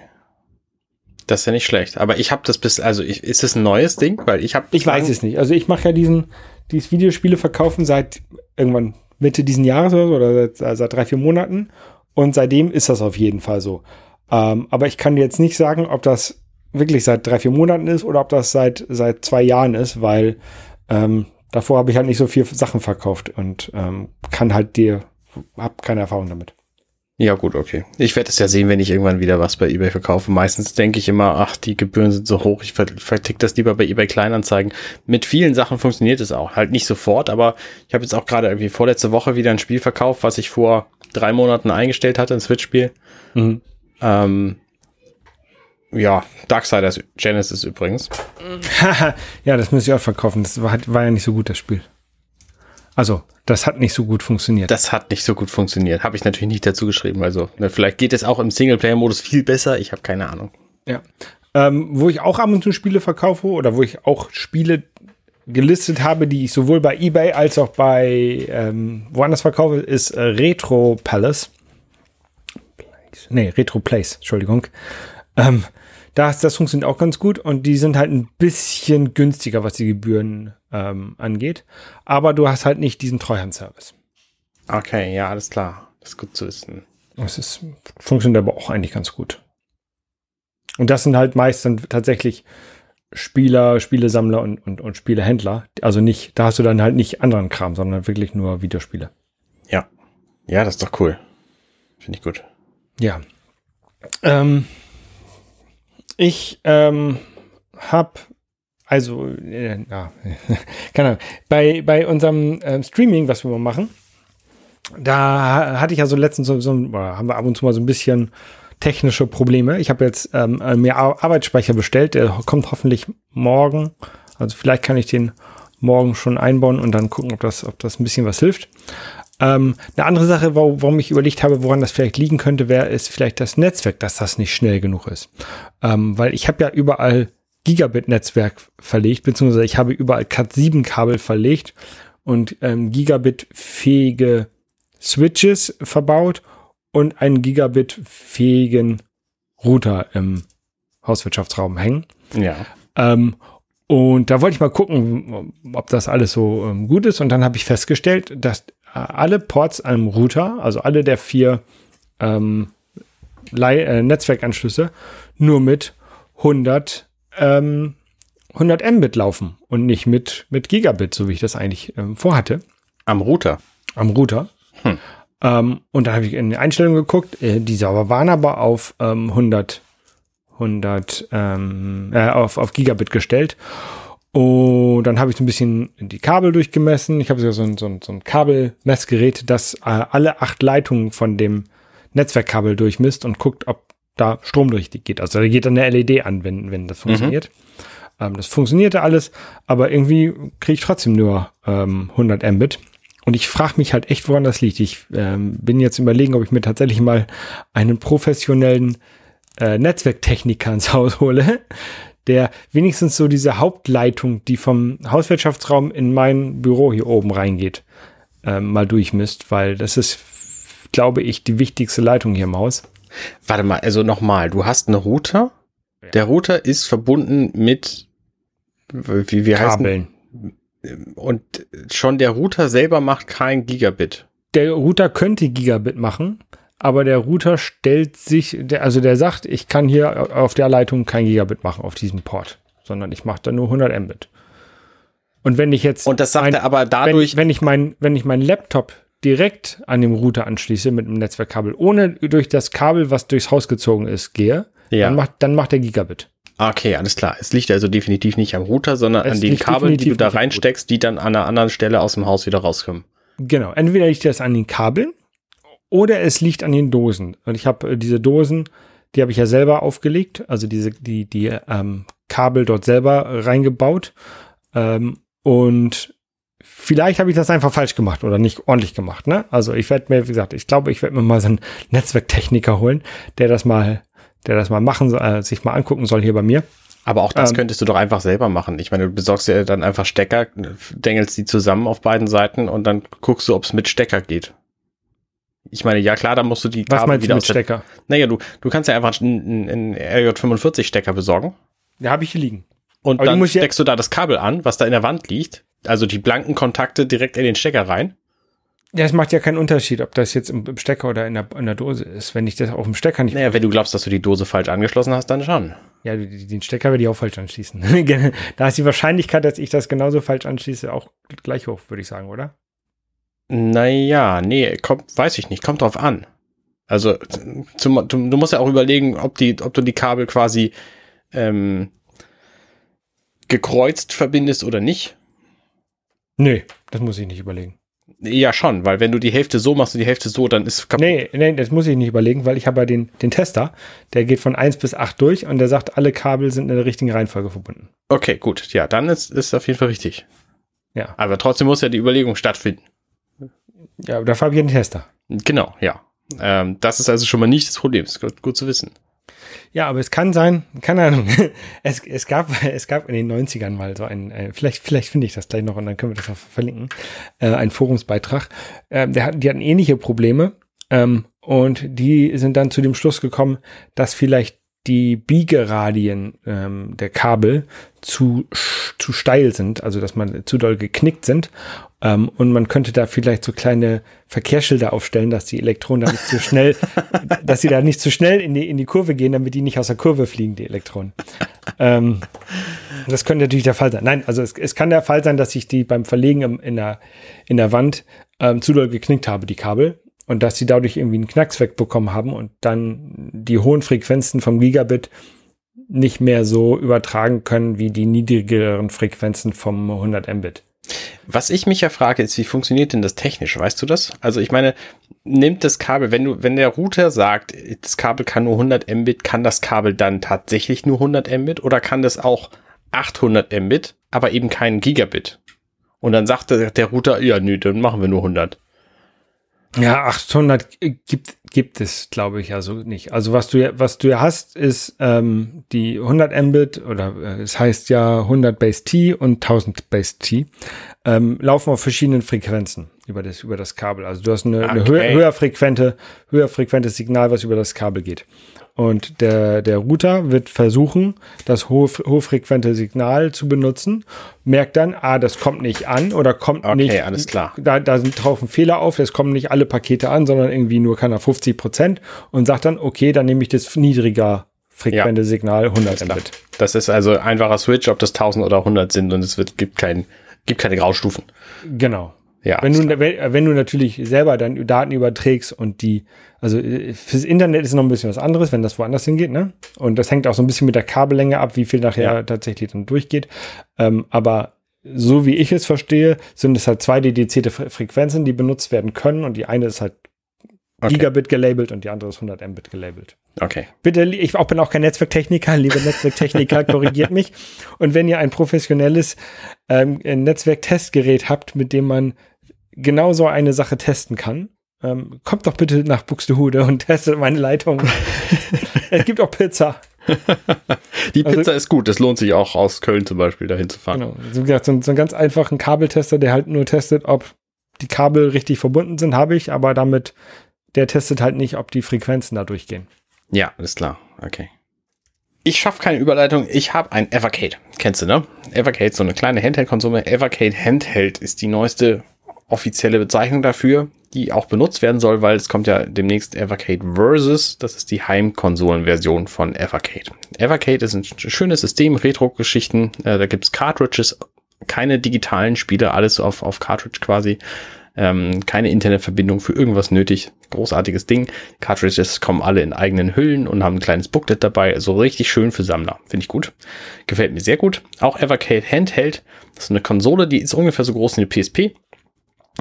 Das ist ja nicht schlecht. Aber ich habe das bis, also ich, ist es ein neues Ding? Weil ich habe. Ich weiß es nicht. Also ich mache ja diesen, dieses Videospiele verkaufen seit irgendwann Mitte diesen Jahres oder, so, oder seit, seit drei, vier Monaten. Und seitdem ist das auf jeden Fall so. Ähm, aber ich kann dir jetzt nicht sagen, ob das wirklich seit drei, vier Monaten ist oder ob das seit, seit zwei Jahren ist, weil ähm, davor habe ich halt nicht so viel Sachen verkauft und ähm, kann halt dir, habe keine Erfahrung damit. Ja, gut, okay. Ich werde es ja sehen, wenn ich irgendwann wieder was bei eBay verkaufe. Meistens denke ich immer, ach, die Gebühren sind so hoch, ich ver- vertick das lieber bei eBay Kleinanzeigen. Mit vielen Sachen funktioniert es auch. Halt nicht sofort, aber ich habe jetzt auch gerade irgendwie vorletzte Woche wieder ein Spiel verkauft, was ich vor drei Monaten eingestellt hatte, ein Switch-Spiel. Ähm, ja, Darksiders Genesis übrigens. ja, das muss ich auch verkaufen. Das war, war ja nicht so gut, das Spiel. Also, das hat nicht so gut funktioniert. Das hat nicht so gut funktioniert. Habe ich natürlich nicht dazu geschrieben. Also, ne, vielleicht geht es auch im Singleplayer-Modus viel besser. Ich habe keine Ahnung. Ja. Ähm, wo ich auch ab und zu Spiele verkaufe oder wo ich auch Spiele gelistet habe, die ich sowohl bei eBay als auch bei ähm, woanders verkaufe, ist äh, Retro Palace. Nee, Retro Place, Entschuldigung. Ähm, das, das funktioniert auch ganz gut und die sind halt ein bisschen günstiger, was die Gebühren ähm, angeht. Aber du hast halt nicht diesen Treuhandservice. Okay, ja, alles klar. Das ist gut zu wissen. Das ist, funktioniert aber auch eigentlich ganz gut. Und das sind halt meist dann tatsächlich Spieler, Spielesammler und, und, und Spielehändler. Also nicht, da hast du dann halt nicht anderen Kram, sondern wirklich nur Videospiele. Ja. Ja, das ist doch cool. Finde ich gut. Ja. Ähm, ich ähm, habe also, äh, ja, keine Ahnung, bei, bei unserem ähm, Streaming, was wir mal machen, da hatte ich ja so letztens so, so haben wir ab und zu mal so ein bisschen technische Probleme. Ich habe jetzt ähm, mir Ar- Arbeitsspeicher bestellt, der kommt hoffentlich morgen. Also vielleicht kann ich den morgen schon einbauen und dann gucken, ob das, ob das ein bisschen was hilft. Ähm, eine andere Sache, wo, warum ich überlegt habe, woran das vielleicht liegen könnte, wäre ist vielleicht das Netzwerk, dass das nicht schnell genug ist. Ähm, weil ich habe ja überall Gigabit-Netzwerk verlegt, beziehungsweise ich habe überall Cat7-Kabel verlegt und ähm, Gigabit-fähige Switches verbaut und einen Gigabit-fähigen Router im Hauswirtschaftsraum hängen. Ja. Ähm, und da wollte ich mal gucken, ob das alles so ähm, gut ist. Und dann habe ich festgestellt, dass alle Ports am Router, also alle der vier ähm, äh, Netzwerkanschlüsse, nur mit 100, ähm, 100 Mbit laufen und nicht mit, mit Gigabit, so wie ich das eigentlich ähm, vorhatte Am Router. am Router. Hm. Ähm, und da habe ich in die Einstellungen geguckt. Äh, die Server waren aber auf ähm, 100, 100 ähm, äh, auf, auf Gigabit gestellt. Und dann habe ich so ein bisschen die Kabel durchgemessen. Ich habe so so ein, so ein, so ein Kabelmessgerät, das äh, alle acht Leitungen von dem Netzwerkkabel durchmisst und guckt, ob da Strom durchgeht. Also da geht dann eine LED an, wenn, wenn das funktioniert. Ähm, das funktionierte alles, aber irgendwie kriege ich trotzdem nur ähm, 100 Mbit. Und ich frage mich halt echt, woran das liegt. Ich ähm, bin jetzt überlegen, ob ich mir tatsächlich mal einen professionellen äh, Netzwerktechniker ins Haus hole, der wenigstens so diese Hauptleitung, die vom Hauswirtschaftsraum in mein Büro hier oben reingeht, ähm, mal durchmisst, weil das ist, glaube ich, die wichtigste Leitung hier im Haus. Warte mal, also nochmal, du hast einen Router. Der Router ist verbunden mit wie, wie Kabeln. und schon der Router selber macht kein Gigabit. Der Router könnte Gigabit machen, aber der Router stellt sich, der, also der sagt, ich kann hier auf der Leitung kein Gigabit machen auf diesem Port, sondern ich mache da nur 100 Mbit. Und wenn ich jetzt Und das sagt ein- er aber wenn, dadurch, wenn ich mein, wenn ich meinen Laptop direkt an dem Router anschließe mit einem Netzwerkkabel, ohne durch das Kabel, was durchs Haus gezogen ist, gehe, Ja. dann macht, dann macht er Gigabit. okay, alles klar. Es liegt also definitiv nicht am Router, sondern Es an den Kabeln, die du da reinsteckst, die dann an einer anderen Stelle aus dem Haus wieder rauskommen. Genau, entweder liegt das an den Kabeln oder es liegt an den Dosen. Und ich habe äh, diese Dosen, die habe ich ja selber aufgelegt, also diese die die ähm, Kabel dort selber reingebaut ähm, und vielleicht habe ich das einfach falsch gemacht oder nicht ordentlich gemacht. Ne? Also ich werde mir, wie gesagt, ich glaube, ich werde mir mal so einen Netzwerktechniker holen, der das mal, der das mal machen soll, äh, sich mal angucken soll hier bei mir. Aber auch das ähm, könntest du doch einfach selber machen. Ich meine, du besorgst dir dann einfach Stecker, dengelst die zusammen auf beiden Seiten und dann guckst du, ob es mit Stecker geht. Ich meine, ja klar, da musst du die Kabel Was meinst wieder du mit Stecker? Naja, du, du kannst ja einfach einen, einen RJ45-Stecker besorgen. Ja, habe ich hier liegen. Und Aber dann steckst du da das Kabel an, was da in der Wand liegt. Also die blanken Kontakte direkt in den Stecker rein. Ja, es macht ja keinen Unterschied, ob das jetzt im, Stecker oder in der, in der Dose ist. Wenn ich das auf dem Stecker nicht. Naja, wenn du glaubst, dass du die Dose falsch angeschlossen hast, dann schon. Ja, den Stecker werde ich auch falsch anschließen. da ist die Wahrscheinlichkeit, dass ich das genauso falsch anschließe, auch gleich hoch, würde ich sagen, oder? Naja, nee, kommt, weiß ich nicht, kommt drauf an. Also, zum, du, du, musst ja auch überlegen, ob, die, ob du die Kabel quasi ähm, gekreuzt verbindest oder nicht. Nee, das muss ich nicht überlegen. Ja, schon, weil wenn du die Hälfte so machst und die Hälfte so, dann ist kaputt. Nee, nee, das muss ich nicht überlegen, weil ich habe ja den, den Tester, der geht von 1 bis 8 durch und der sagt, alle Kabel sind in der richtigen Reihenfolge verbunden. Okay, gut. Ja, dann ist, ist auf jeden Fall richtig. Ja. Aber trotzdem muss ja die Überlegung stattfinden. Ja, dafür habe ich einen Tester. Genau, ja. Ähm, das ist also schon mal nicht das Problem. Das ist gut, gut zu wissen. Ja, aber es kann sein, keine Ahnung. Es, es, gab, es gab in den 90ern mal so ein, äh, vielleicht, vielleicht finde ich das gleich noch und dann können wir das auch verlinken, äh, ein Forumsbeitrag. Äh, der hat, die hatten ähnliche Probleme ähm, und die sind dann zu dem Schluss gekommen, dass vielleicht die Biegeradien ähm, der Kabel zu, zu steil sind, also dass man zu doll geknickt sind. Ähm, und man könnte da vielleicht so kleine Verkehrsschilder aufstellen, dass die Elektronen da nicht zu schnell, dass sie da nicht zu schnell in die, in die Kurve gehen, damit die nicht aus der Kurve fliegen, die Elektronen. ähm, das könnte natürlich der Fall sein. Nein, also es, es kann der Fall sein, dass ich die beim Verlegen im, in, der, in der Wand ähm, zu doll geknickt habe, die Kabel und dass sie dadurch irgendwie einen Knacks wegbekommen haben und dann die hohen Frequenzen vom Gigabit nicht mehr so übertragen können wie die niedrigeren Frequenzen vom 100 Mbit. Was ich mich ja frage, ist, wie funktioniert denn das technisch? Weißt du das? Also ich meine, nimmt das Kabel, wenn du, wenn der Router sagt, das Kabel kann nur 100 Mbit, kann das Kabel dann tatsächlich nur 100 Mbit oder kann das auch 800 Mbit, aber eben keinen Gigabit? Und dann sagt der, der Router, ja, nö, dann machen wir nur 100. Ja, 800 gibt, gibt es, glaube ich, also nicht. Also was du, was du hast, ist ähm, die 100 Mbit oder äh, es heißt ja 100 Base T und 1000 Base T ähm, laufen auf verschiedenen Frequenzen über das, über das Kabel. Also du hast eine, okay. eine höher, höher frequente, höher frequentes Signal, was über das Kabel geht. Und der, der Router wird versuchen, das hohe, hochfrequente Signal zu benutzen, merkt dann, ah, das kommt nicht an oder kommt okay, nicht. Okay, alles klar. Da, da sind tauchen Fehler auf, es kommen nicht alle Pakete an, sondern irgendwie nur kann er 50 Prozent und sagt dann, okay, dann nehme ich das niedriger frequente ja, Signal 100 Mbit. Das ist also einfacher Switch, ob das 1000 oder 100 sind und es wird, gibt kein, gibt keine Graustufen. Genau. Ja, wenn du, wenn du natürlich selber dann Daten überträgst und die, also äh, fürs Internet ist noch ein bisschen was anderes, wenn das woanders hingeht, ne? Und das hängt auch so ein bisschen mit der Kabellänge ab, wie viel nachher ja. tatsächlich dann durchgeht. Ähm, aber so wie ich es verstehe, sind es halt zwei dedizierte Frequenzen, die benutzt werden können und die eine ist halt okay. Gigabit gelabelt und die andere ist 100 Mbit gelabelt. Okay. Bitte, ich auch bin auch kein Netzwerktechniker, liebe Netzwerktechniker, korrigiert mich. Und wenn ihr ein professionelles ähm, Netzwerktestgerät habt, mit dem man genau so eine Sache testen kann, ähm, kommt doch bitte nach Buxtehude und testet meine Leitung. es gibt auch Pizza. Die Pizza also, ist gut, das lohnt sich auch aus Köln zum Beispiel dahin zu fahren. Genau, so, gesagt, so, so einen ganz einfachen Kabeltester, der halt nur testet, ob die Kabel richtig verbunden sind, habe ich, aber damit, der testet halt nicht, ob die Frequenzen da durchgehen. Ja, ist klar, okay. Ich schaffe keine Überleitung. Ich habe ein Evercade. Kennst du, ne? Evercade, so eine kleine Handheld-Konsole. Evercade Handheld ist die neueste offizielle Bezeichnung dafür, die auch benutzt werden soll, weil es kommt ja demnächst Evercade Versus. Das ist die Heimkonsolenversion von Evercade. Evercade ist ein schönes System, Retro-Geschichten. Äh, da gibt's Cartridges, keine digitalen Spiele, alles auf, auf Cartridge quasi. Ähm, keine Internetverbindung für irgendwas nötig. Großartiges Ding. Cartridges kommen alle in eigenen Hüllen und haben ein kleines Booklet dabei. So richtig schön für Sammler. Finde ich gut. Gefällt mir sehr gut. Auch Evercade Handheld. Das ist eine Konsole, die ist ungefähr so groß wie eine PSP.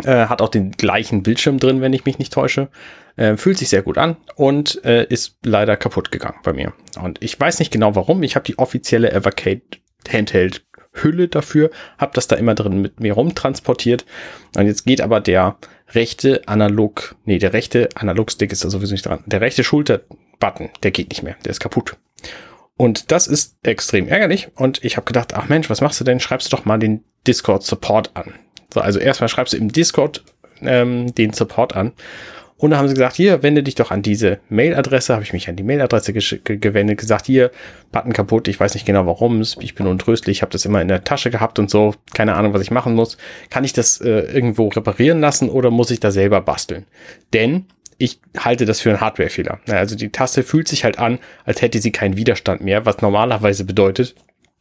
Äh, hat auch den gleichen Bildschirm drin, wenn ich mich nicht täusche. Äh, fühlt sich sehr gut an und äh, ist leider kaputt gegangen bei mir. Und ich weiß nicht genau warum. Ich habe die offizielle Evercade Handheld Hülle dafür, habe das da immer drin mit mir rumtransportiert. Und jetzt geht aber der rechte Analog, nee, der rechte Analogstick ist da sowieso nicht dran. Der rechte Schulterbutton, der geht nicht mehr, der ist kaputt. Und das ist extrem ärgerlich. Und ich habe gedacht, ach Mensch, was machst du denn? Schreibst du doch mal den Discord Support an. So, also erstmal schreibst du im Discord ähm, den Support an. Und da haben sie gesagt, hier, wende dich doch an diese Mailadresse. Habe ich mich an die Mailadresse gewendet, gesagt, hier, Button kaputt, ich weiß nicht genau warum, ich bin untröstlich, ich habe das immer in der Tasche gehabt und so, keine Ahnung, was ich machen muss. Kann ich das äh, irgendwo reparieren lassen oder muss ich da selber basteln? Denn ich halte das für einen Hardwarefehler. Also die Taste fühlt sich halt an, als hätte sie keinen Widerstand mehr, was normalerweise bedeutet,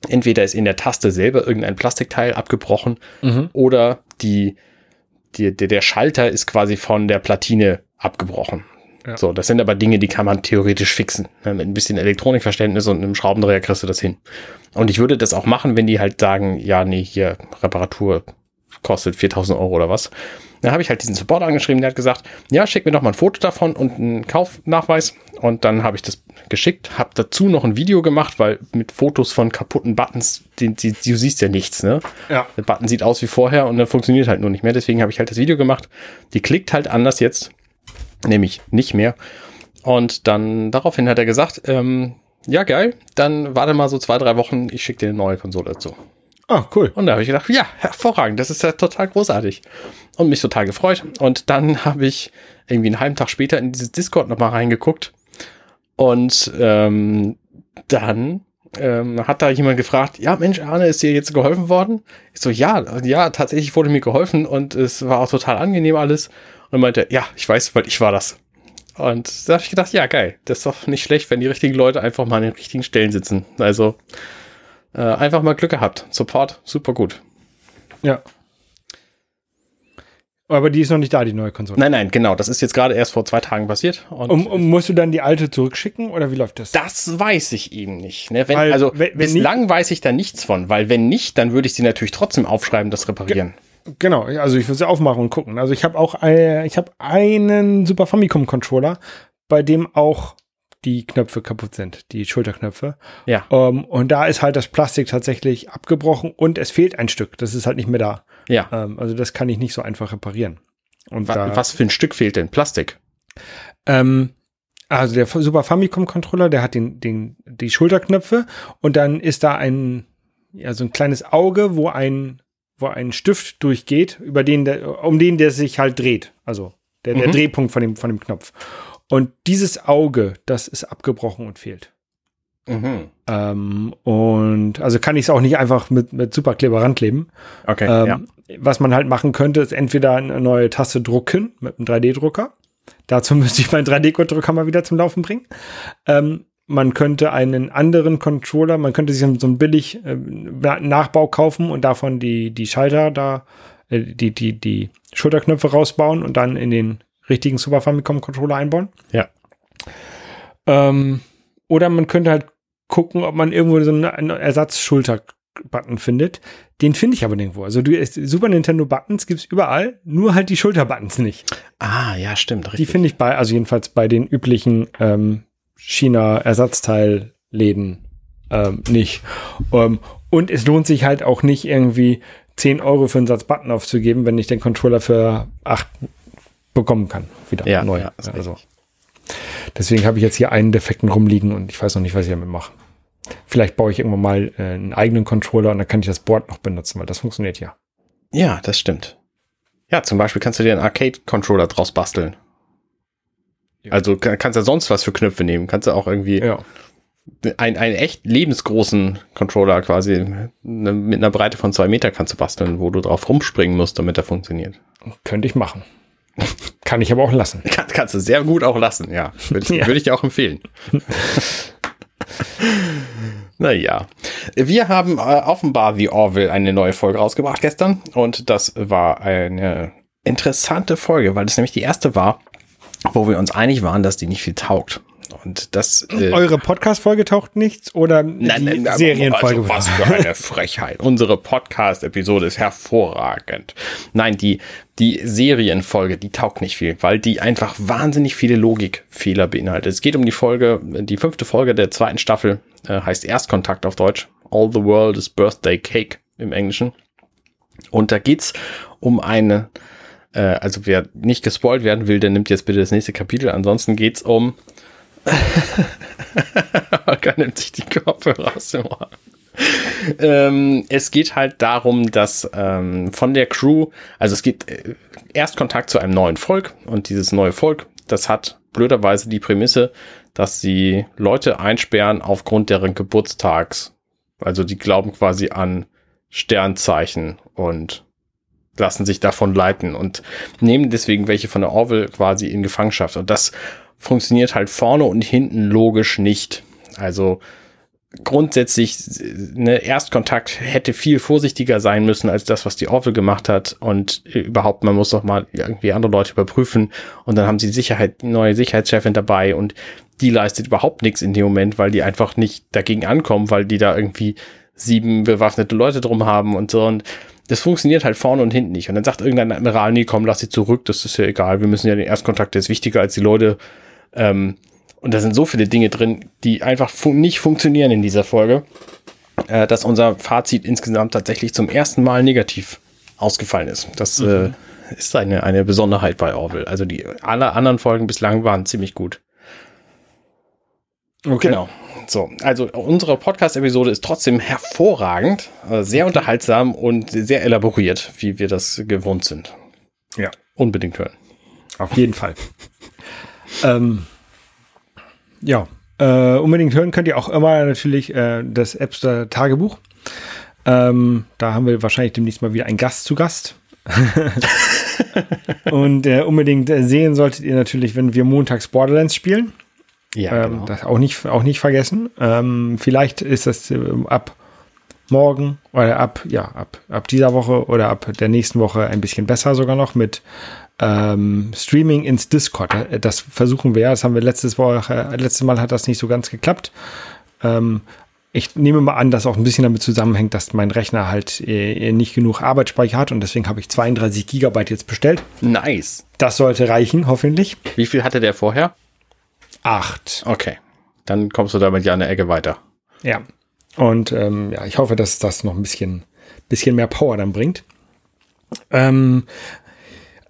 entweder ist in der Taste selber irgendein Plastikteil abgebrochen mhm. oder die, die, der, der Schalter ist quasi von der Platine abgebrochen. Ja. So, das sind aber Dinge, die kann man theoretisch fixen. Mit ein bisschen Elektronikverständnis und einem Schraubendreher kriegst du das hin. Und ich würde das auch machen, wenn die halt sagen, ja, nee, hier Reparatur kostet 4000 Euro oder was. Dann habe ich halt diesen Support angeschrieben, der hat gesagt, ja, schick mir doch mal ein Foto davon und einen Kaufnachweis. Und dann habe ich das geschickt, habe dazu noch ein Video gemacht, weil mit Fotos von kaputten Buttons, die, die, du siehst ja nichts, ne? Ja. Der Button sieht aus wie vorher und dann funktioniert halt nur nicht mehr. Deswegen habe ich halt das Video gemacht. Die klickt halt anders jetzt nämlich nicht mehr. Und dann daraufhin hat er gesagt, ähm, ja geil, dann warte mal so zwei, drei Wochen, ich schicke dir eine neue Konsole dazu. Ah, cool. Und da habe ich gedacht, ja, hervorragend, das ist ja total großartig. Und mich total gefreut. Und dann habe ich irgendwie einen halben Tag später in dieses Discord nochmal reingeguckt. Und ähm, dann ähm, hat da jemand gefragt, ja Mensch, Arne, ist dir jetzt geholfen worden? Ich so, ja, ja, tatsächlich wurde mir geholfen und es war auch total angenehm alles. Und meinte, ja, ich weiß, weil ich war das. Und da habe ich gedacht, ja, geil. Das ist doch nicht schlecht, wenn die richtigen Leute einfach mal an den richtigen Stellen sitzen. Also äh, einfach mal Glück gehabt. Support, super gut. Ja. Aber die ist noch nicht da, die neue Konsole. Nein, nein, genau. Das ist jetzt gerade erst vor zwei Tagen passiert. Und, und, und, musst du dann die alte zurückschicken oder wie läuft das? Das weiß ich eben nicht. Ne? Wenn, weil, also wenn, wenn bislang nicht, weiß ich da nichts von, weil wenn nicht, dann würde ich sie natürlich trotzdem aufschreiben, das reparieren. Ge Genau, also ich würde sie aufmachen und gucken. Also ich habe auch äh, ich habe einen Super Famicom Controller, bei dem auch die Knöpfe kaputt sind, die Schulterknöpfe. Ja. Um, ähm, und da ist halt das Plastik tatsächlich abgebrochen und es fehlt ein Stück. Das ist halt nicht mehr da. Ja. Um, ähm, also das kann ich nicht so einfach reparieren. Und was, da, was für ein Stück fehlt denn? Plastik? Ähm, also der Super Famicom Controller, der hat den, den, die Schulterknöpfe und dann ist da ein, ja, so ein kleines Auge, wo ein wo ein Stift durchgeht, über den der, um den der sich halt dreht. Also der, der mhm. Drehpunkt von dem, von dem Knopf. Und dieses Auge, das ist abgebrochen und fehlt. Mhm. Ähm, und also kann ich es auch nicht einfach mit, mit Superkleber rankleben. Okay. Ähm, ja. Was man halt machen könnte, ist entweder eine neue Taste drucken mit einem 3D-Drucker. Dazu müsste ich meinen 3D-Drucker mal wieder zum Laufen bringen. Ähm, man könnte einen anderen Controller, man könnte sich so einen billig äh, Nachbau kaufen und davon die, die Schalter da, äh, die, die, die Schulterknöpfe rausbauen und dann in den richtigen Super Famicom Controller einbauen. Ja. Ähm, oder man könnte halt gucken, ob man irgendwo so einen Ersatz-Schulter-Button findet. Den finde ich aber nirgendwo. Also du, Super Nintendo Buttons gibt es überall, nur halt die Schulter-Buttons nicht. Ah, ja, stimmt. Richtig. Die finde ich bei, also jedenfalls bei den üblichen ähm, China-Ersatzteilläden ähm, nicht. Ähm, und es lohnt sich halt auch nicht irgendwie 10 Euro für einen Satz Button aufzugeben, wenn ich den Controller für 8 bekommen kann. Wieder ja, neu. Ja, also. Deswegen habe ich jetzt hier einen defekten rumliegen und ich weiß noch nicht, was ich damit mache. Vielleicht baue ich irgendwann mal äh, einen eigenen Controller und dann kann ich das Board noch benutzen, weil das funktioniert ja. Ja, das stimmt. Ja, zum Beispiel kannst du dir einen Arcade-Controller draus basteln. Ja. Also kannst du sonst was für Knöpfe nehmen. Kannst du auch irgendwie ja. einen, einen echt lebensgroßen Controller quasi ne, mit einer Breite von zwei Meter kannst du basteln, wo du drauf rumspringen musst, damit er funktioniert. Könnte ich machen. Kann ich aber auch lassen. Kann, kannst du sehr gut auch lassen, ja. Würde ich, ja. Würde ich dir auch empfehlen. naja. Wir haben äh, offenbar wie Orville eine neue Folge rausgebracht gestern und das war eine interessante Folge, weil es nämlich die erste war, wo wir uns einig waren, dass die nicht viel taugt. Und das. Äh, Eure Podcast-Folge taucht nichts oder nein, die nein, Serienfolge? Also was für eine Frechheit. Unsere Podcast-Episode ist hervorragend. Nein, die, die Serienfolge, die taugt nicht viel, weil die einfach wahnsinnig viele Logikfehler beinhaltet. Es geht um die Folge, die fünfte Folge der zweiten Staffel, äh, heißt Erstkontakt auf Deutsch. All the World is Birthday Cake im Englischen. Und da geht's um eine, äh, also wer nicht gespoilt werden will, der nimmt jetzt bitte das nächste Kapitel. Ansonsten geht's um. Holger nimmt sich die Kopfhörer aus dem Ohr. ähm, es geht halt darum, dass ähm, von der Crew, also es geht äh, erst Kontakt zu einem neuen Volk und dieses neue Volk, das hat blöderweise die Prämisse, dass sie Leute einsperren aufgrund deren Geburtstags. Also die glauben quasi an Sternzeichen und lassen sich davon leiten und nehmen deswegen welche von der Orville quasi in Gefangenschaft. Und das funktioniert halt vorne und hinten logisch nicht. Also grundsätzlich, ne, Erstkontakt hätte viel vorsichtiger sein müssen als das, was die Orville gemacht hat. Und überhaupt, man muss doch mal irgendwie andere Leute überprüfen. Und dann haben sie Sicherheit, neue Sicherheitschefin dabei und die leistet überhaupt nichts in dem Moment, weil die einfach nicht dagegen ankommen, weil die da irgendwie sieben bewaffnete Leute drum haben und so. Und das funktioniert halt vorne und hinten nicht. Und dann sagt irgendein Admiral, nee, komm, lass sie zurück, das ist ja egal. Wir müssen ja den Erstkontakt, der ist wichtiger als die Leute. Ähm, und da sind so viele Dinge drin, die einfach fun nicht funktionieren in dieser Folge, äh, dass unser Fazit insgesamt tatsächlich zum ersten Mal negativ ausgefallen ist. Das mhm. äh, ist eine, eine Besonderheit bei Orville. Also die alle anderen Folgen bislang waren ziemlich gut. Okay. Genau. So, also unsere Podcast-Episode ist trotzdem hervorragend, äh, sehr unterhaltsam und sehr elaboriert, wie wir das gewohnt sind. Ja. Unbedingt hören. Auf jeden Fall. Ähm, ja, äh, unbedingt hören könnt ihr auch immer natürlich äh, das Appster Tagebuch. Ähm, da haben wir wahrscheinlich demnächst mal wieder einen Gast zu Gast. und äh, unbedingt sehen solltet ihr natürlich, wenn wir montags Borderlands spielen. Ja, ähm, genau. Das auch nicht, auch nicht vergessen. Ähm, vielleicht ist das äh, ab morgen oder ab, ja, ab, ab dieser Woche oder ab der nächsten Woche ein bisschen besser sogar noch mit ähm, Streaming ins Discord. Das versuchen wir, das haben wir letztes Woche, letztes Mal hat das nicht so ganz geklappt. Ähm, ich nehme mal an, dass auch ein bisschen damit zusammenhängt, dass mein Rechner halt äh, nicht genug Arbeitsspeicher hat und deswegen habe ich 32 Gigabyte jetzt bestellt. Nice. Das sollte reichen, hoffentlich. Wie viel hatte der vorher? Acht. Okay. Dann kommst du damit ja eine Ecke weiter. Ja. Und ähm, ja, ich hoffe, dass das noch ein bisschen, bisschen mehr Power dann bringt. Ähm,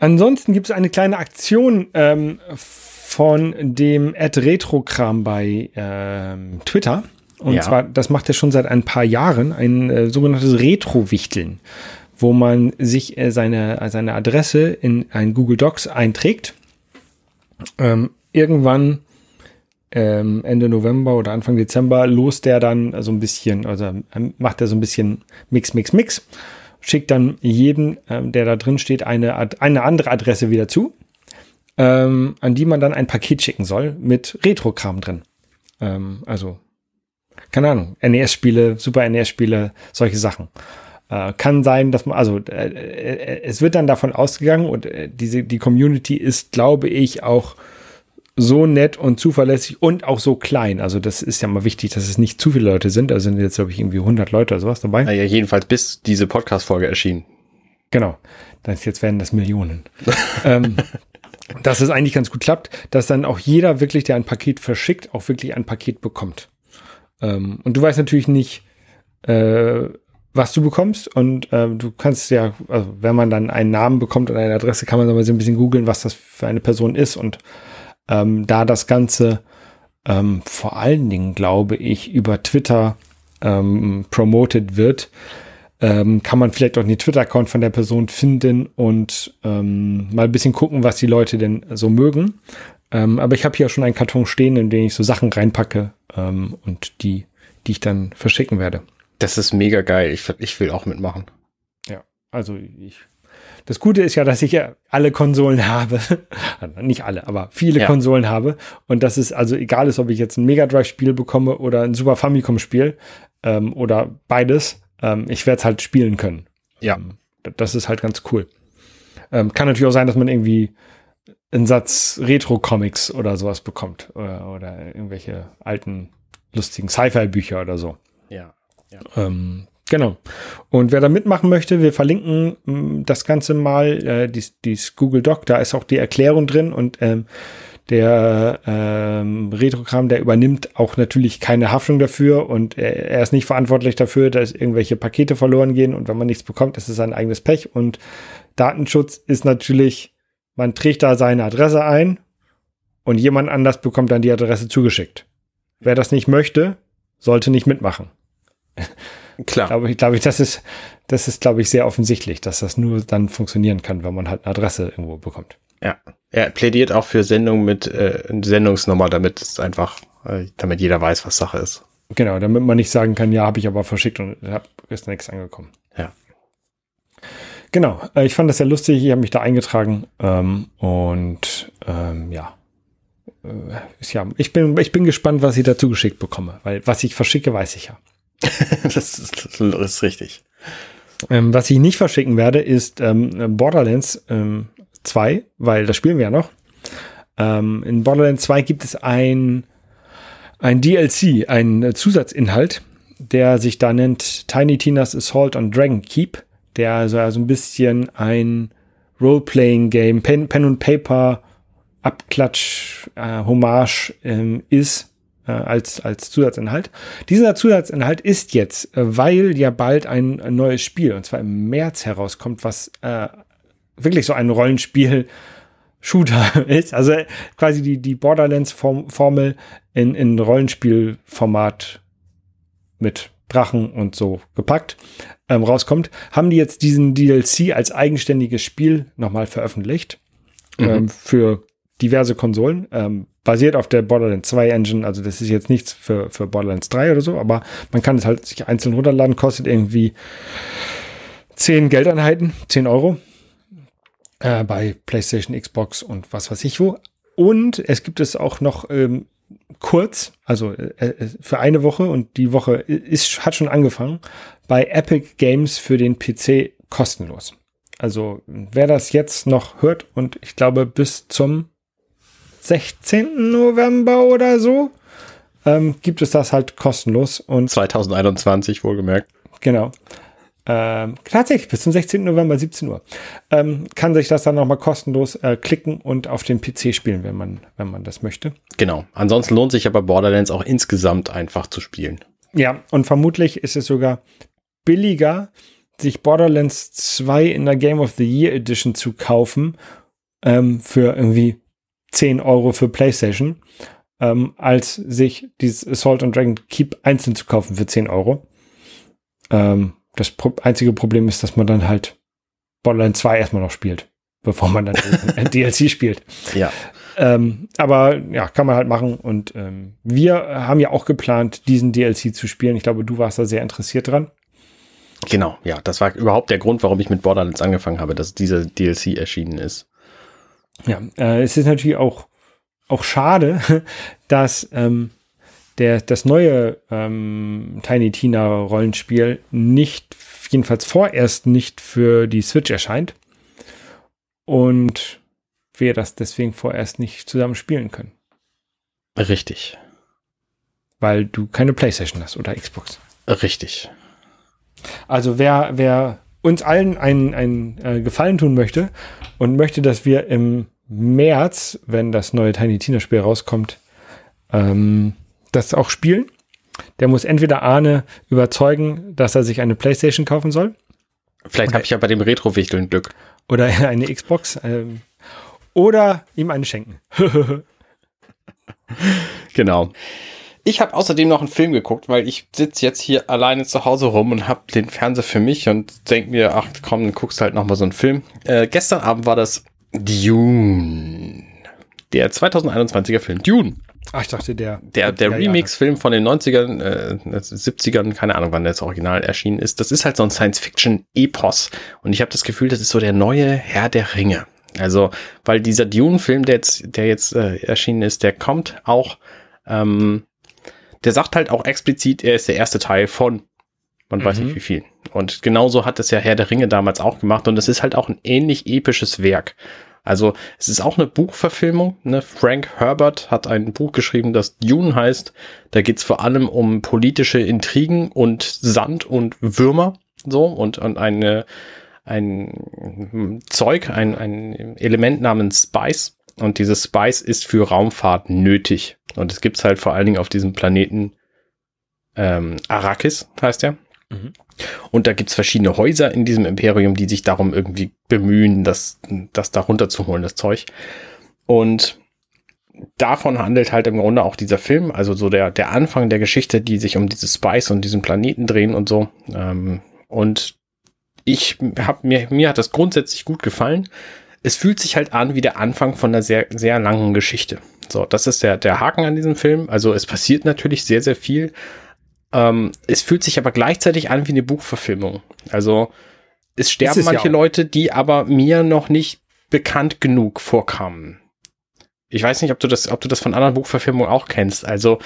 Ansonsten gibt es eine kleine Aktion ähm, von dem Ad Retrokram bei ähm, Twitter. Und ja. zwar, das macht er schon seit ein paar Jahren, ein äh, sogenanntes Retro-Wichteln, wo man sich äh, seine, seine Adresse in ein Google Docs einträgt. Ähm, irgendwann ähm, Ende November oder Anfang Dezember lost der dann so ein bisschen, also macht er so ein bisschen Mix, Mix, Mix schickt dann jedem, ähm, der da drin steht, eine, eine andere Adresse wieder zu, ähm, an die man dann ein Paket schicken soll mit Retro-Kram drin. Ähm, also, keine Ahnung, NES-Spiele, Super NES-Spiele, solche Sachen. Äh, kann sein, dass man, also äh, äh, es wird dann davon ausgegangen und äh, diese, die Community ist, glaube ich, auch so nett und zuverlässig und auch so klein. Also das ist ja mal wichtig, dass es nicht zu viele Leute sind. Da sind jetzt, glaube ich, irgendwie 100 Leute oder sowas dabei. Naja, jedenfalls bis diese Podcast-Folge erschien. Genau. Ist jetzt werden das Millionen. ähm, dass es eigentlich ganz gut klappt, dass dann auch jeder wirklich, der ein Paket verschickt, auch wirklich ein Paket bekommt. Ähm, und du weißt natürlich nicht, äh, was du bekommst und äh, du kannst ja, also wenn man dann einen Namen bekommt oder eine Adresse, kann man so ein bisschen googeln, was das für eine Person ist und ähm, da das Ganze ähm, vor allen Dingen, glaube ich, über Twitter ähm, promoted wird, ähm, kann man vielleicht auch den Twitter-Account von der Person finden und ähm, mal ein bisschen gucken, was die Leute denn so mögen. Ähm, aber ich habe hier schon einen Karton stehen, in den ich so Sachen reinpacke ähm, und die, die ich dann verschicken werde. Das ist mega geil. Ich, ich will auch mitmachen. Ja, also ich das Gute ist ja, dass ich ja alle Konsolen habe. Nicht alle, aber viele ja. Konsolen habe. Und dass es also egal ist, ob ich jetzt ein Mega Drive-Spiel bekomme oder ein Super Famicom-Spiel ähm, oder beides. Ähm, ich werde es halt spielen können. Ja. Ähm, das ist halt ganz cool. Ähm, kann natürlich auch sein, dass man irgendwie einen Satz Retro-Comics oder sowas bekommt. Oder, oder irgendwelche alten, lustigen Sci-Fi-Bücher oder so. Ja. ja. Ähm, Genau. Und wer da mitmachen möchte, wir verlinken mh, mm, das Ganze mal, äh, dies, dies Google Doc, da ist auch die Erklärung drin und ähm, der ähm, Retrokram, der übernimmt auch natürlich keine Haftung dafür und er, er, ist nicht verantwortlich dafür, dass irgendwelche Pakete verloren gehen und wenn man nichts bekommt, ist es sein eigenes Pech und Datenschutz ist natürlich, man trägt da seine Adresse ein und jemand anders bekommt dann die Adresse zugeschickt. Wer das nicht möchte, sollte nicht mitmachen. Klar. glaube ich, glaube ich, das ist, das ist, glaube ich, sehr offensichtlich, dass das nur dann funktionieren kann, wenn man halt eine Adresse irgendwo bekommt. Ja. Er plädiert auch für Sendungen mit äh, Sendungsnummer, damit es einfach, äh, damit jeder weiß, was Sache ist. Genau, damit man nicht sagen kann, ja, habe ich aber verschickt und hab, ist nichts angekommen. Ja. Genau, äh, ich fand das sehr lustig, ich habe mich da eingetragen ähm, und ähm, ja. Äh, ja, ich bin, ich bin gespannt, was ich dazu geschickt bekomme, weil was ich verschicke, weiß ich ja. das, ist, das ist richtig. Ähm, was ich nicht verschicken werde, ist ähm, Borderlands ähm, 2, weil das spielen wir ja noch. Ähm, in Borderlands 2 gibt es ein, ein DLC, ein Zusatzinhalt, der sich da nennt Tiny Tina's Assault on Dragon Keep, der also, also ein bisschen ein Role-Playing-Game, Pen, Pen und Paper, Abklatsch, äh, Hommage ähm, ist äh, als, als Zusatzinhalt. Dieser Zusatzinhalt ist jetzt, äh, weil ja bald ein, ein, neues Spiel, und zwar im März herauskommt, was äh, wirklich so ein Rollenspiel Shooter ist. Also quasi die, die Borderlands-Formel in, in Rollenspielformat mit Drachen und so gepackt ähm, rauskommt, haben die jetzt diesen DLC als eigenständiges Spiel nochmal veröffentlicht mhm. ähm, für diverse Konsolen. Ähm, basiert auf der Borderlands 2 Engine, also das ist jetzt nichts für, für Borderlands 3 oder so, aber man kann es halt sich einzeln runterladen, kostet irgendwie 10 Geldeinheiten, 10 Euro äh, bei PlayStation, Xbox und was weiß ich wo. Und es gibt es auch noch ähm, kurz, also äh, äh für eine Woche und die Woche ist, hat schon angefangen, bei Epic Games für den PC kostenlos. Also wer das jetzt noch hört und ich glaube bis zum 16. November oder so ähm, gibt es das halt kostenlos. Und 2021 wohlgemerkt. Genau. Ähm, tatsächlich, bis zum 16. November 17 Uhr. Ähm, kann sich das dann nochmal kostenlos äh, klicken und auf dem PC spielen, wenn man, wenn man das möchte. Genau. Ansonsten lohnt sich aber Borderlands auch insgesamt einfach zu spielen. Ja, und vermutlich ist es sogar billiger, sich Borderlands 2 in der Game of the Year Edition zu kaufen, ähm, für irgendwie 10 Euro für PlayStation, ähm, als sich dieses Assault on Dragon Keep einzeln zu kaufen für 10 Euro. Ähm, das pro einzige Problem ist, dass man dann halt Borderlands 2 erstmal noch spielt, bevor man dann ein DLC spielt. Ja. Ähm, aber ja, kann man halt machen. Und ähm, wir haben ja auch geplant, diesen DLC zu spielen. Ich glaube, du warst da sehr interessiert dran. Genau, ja, das war überhaupt der Grund, warum ich mit Borderlands angefangen habe, dass dieser DLC erschienen ist. Ja, äh, es ist natürlich auch, auch schade, dass ähm, der, das neue ähm, Tiny Tina Rollenspiel nicht, jedenfalls vorerst nicht für die Switch erscheint. Und wir das deswegen vorerst nicht zusammen spielen können. Richtig. Weil du keine Playstation hast oder Xbox. Richtig. Also wer, wer uns allen einen, einen äh, Gefallen tun möchte und möchte, dass wir im März, wenn das neue Tiny Tina Spiel rauskommt, ähm, das auch spielen. Der muss entweder Arne überzeugen, dass er sich eine Playstation kaufen soll. Vielleicht habe ich ja bei dem Retro-Wichteln Glück. Oder eine Xbox. Ähm, oder ihm eine schenken. genau. Ich habe außerdem noch einen Film geguckt, weil ich sitze jetzt hier alleine zu Hause rum und habe den Fernseher für mich und denke mir, ach komm, dann guckst halt noch mal so einen Film. Äh, gestern Abend war das Dune. Der 2021er Film Dune. Ach, ich dachte der. Der, der Remix-Film von den 90ern, äh, 70ern, keine Ahnung, wann der jetzt original erschienen ist. Das ist halt so ein Science-Fiction-Epos. Und ich habe das Gefühl, das ist so der neue Herr der Ringe. Also, weil dieser Dune-Film, der jetzt, der jetzt äh, erschienen ist, der kommt auch ähm, der sagt halt auch explizit, er ist der erste Teil von man mhm. weiß nicht mhm. wie viel. Und genauso hat es ja Herr der Ringe damals auch gemacht und es ist halt auch ein ähnlich episches Werk. Also es ist auch eine Buchverfilmung. Ne? Frank Herbert hat ein Buch geschrieben, das Dune heißt. Da geht es vor allem um politische Intrigen und Sand und Würmer. So und, und eine, ein Zeug, ein, ein Element namens Spice Und dieses Spice ist für Raumfahrt nötig. Und es gibt's halt vor allen Dingen auf diesem Planeten ähm, Arrakis, heißt er. Mhm. Und da gibt's verschiedene Häuser in diesem Imperium, die sich darum irgendwie bemühen, das, das da runterzuholen, das Zeug. Und davon handelt halt im Grunde auch dieser Film, also so der, der Anfang der Geschichte, die sich um dieses Spice und diesen Planeten drehen und so. Ähm, und ich hab mir, mir hat das grundsätzlich gut gefallen. Es fühlt sich halt an wie der Anfang von einer sehr, sehr langen Geschichte. So, das ist der, der Haken an diesem Film. Also es passiert natürlich sehr, sehr viel. Ähm, es fühlt sich aber gleichzeitig an wie eine Buchverfilmung. Also es sterben es manche ja Leute, die aber mir noch nicht bekannt genug vorkamen. Ich weiß nicht, ob du das, ob du das von anderen Buchverfilmungen auch kennst. Also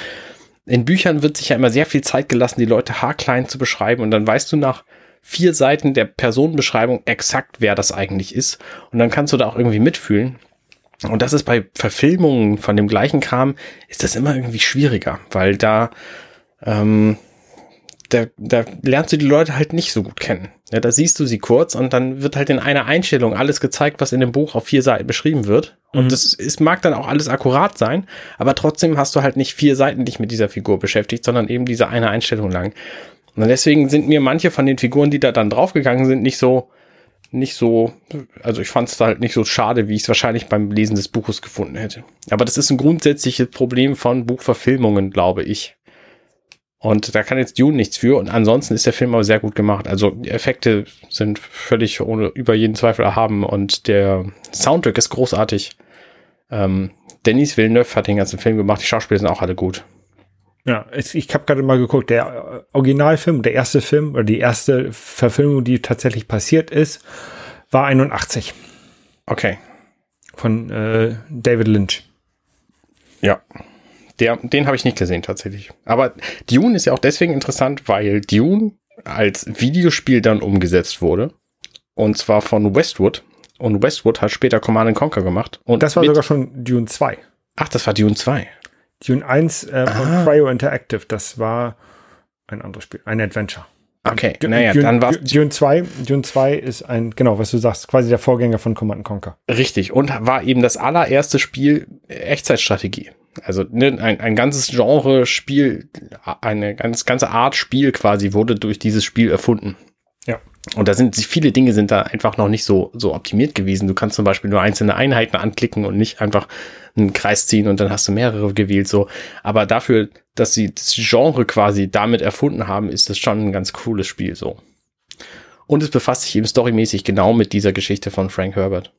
in Büchern wird sich ja immer sehr viel Zeit gelassen, die Leute haarklein zu beschreiben und dann weißt du nach vier Seiten der Personenbeschreibung exakt, wer das eigentlich ist und dann kannst du da auch irgendwie mitfühlen. Und das ist bei Verfilmungen von dem gleichen Kram, ist das immer irgendwie schwieriger, weil da ähm, da, da lernst du die Leute halt nicht so gut kennen. Ja, da siehst du sie kurz und dann wird halt in einer Einstellung alles gezeigt, was in dem Buch auf vier Seiten beschrieben wird. Und mhm. das ist, mag dann auch alles akkurat sein, aber trotzdem hast du halt nicht vier Seiten dich mit dieser Figur beschäftigt, sondern eben diese eine Einstellung lang. Und deswegen sind mir manche von den Figuren, die da dann draufgegangen sind, nicht so, nicht so, also ich fand es halt nicht so schade, wie ich es wahrscheinlich beim Lesen des Buches gefunden hätte. Aber das ist ein grundsätzliches Problem von Buchverfilmungen, glaube ich. Und da kann jetzt Dune nichts für. Und ansonsten ist der Film aber sehr gut gemacht. Also die Effekte sind völlig ohne über jeden Zweifel erhaben und der Soundtrack ist großartig. Ähm, Denis Villeneuve hat den ganzen Film gemacht. Die Schauspieler sind auch alle gut. Ja, ich habe gerade mal geguckt, der Originalfilm, der erste Film oder die erste Verfilmung, die tatsächlich passiert ist, war 81. Okay. Von äh, David Lynch. Ja. Der, den habe ich nicht gesehen tatsächlich. Aber Dune ist ja auch deswegen interessant, weil Dune als Videospiel dann umgesetzt wurde. Und zwar von Westwood. Und Westwood hat später Command Conquer gemacht. Und das war sogar schon Dune 2. Ach, das war Dune 2. Dune 1 äh, von ah. Cryo Interactive, das war ein anderes Spiel, ein Adventure. Okay, naja, Dune, dann war Dune 2, Dune 2 ist ein, genau, was du sagst, quasi der Vorgänger von Command Conquer. Richtig, und war eben das allererste Spiel Echtzeitstrategie. Also ne, ein, ein ganzes Genre-Spiel, eine ganz, ganze Art Spiel quasi wurde durch dieses Spiel erfunden. Ja. Und da sind viele Dinge sind da einfach noch nicht so, so optimiert gewesen. Du kannst zum Beispiel nur einzelne Einheiten anklicken und nicht einfach einen Kreis ziehen und dann hast du mehrere gewählt, so. Aber dafür, dass sie das Genre quasi damit erfunden haben, ist das schon ein ganz cooles Spiel, so. Und es befasst sich eben storymäßig genau mit dieser Geschichte von Frank Herbert.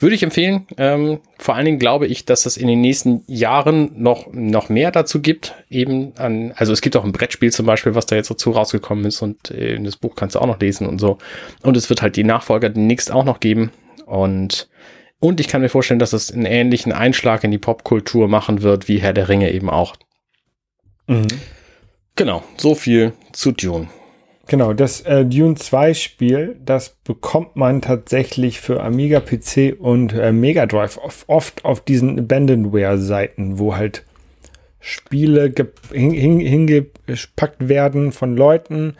Würde ich empfehlen. Ähm, vor allen Dingen glaube ich, dass es in den nächsten Jahren noch, noch mehr dazu gibt. Eben an, also es gibt auch ein Brettspiel zum Beispiel, was da jetzt dazu rausgekommen ist und äh, das Buch kannst du auch noch lesen und so. Und es wird halt die Nachfolger demnächst auch noch geben. Und, und ich kann mir vorstellen, dass es einen ähnlichen Einschlag in die Popkultur machen wird, wie Herr der Ringe eben auch. Mhm. Genau, so viel zu Dune. Genau, das äh, Dune 2 Spiel, das bekommt man tatsächlich für Amiga PC und äh, Mega Drive oft, auf diesen Abandonware-Seiten, wo halt Spiele hingepackt hin, werden von Leuten,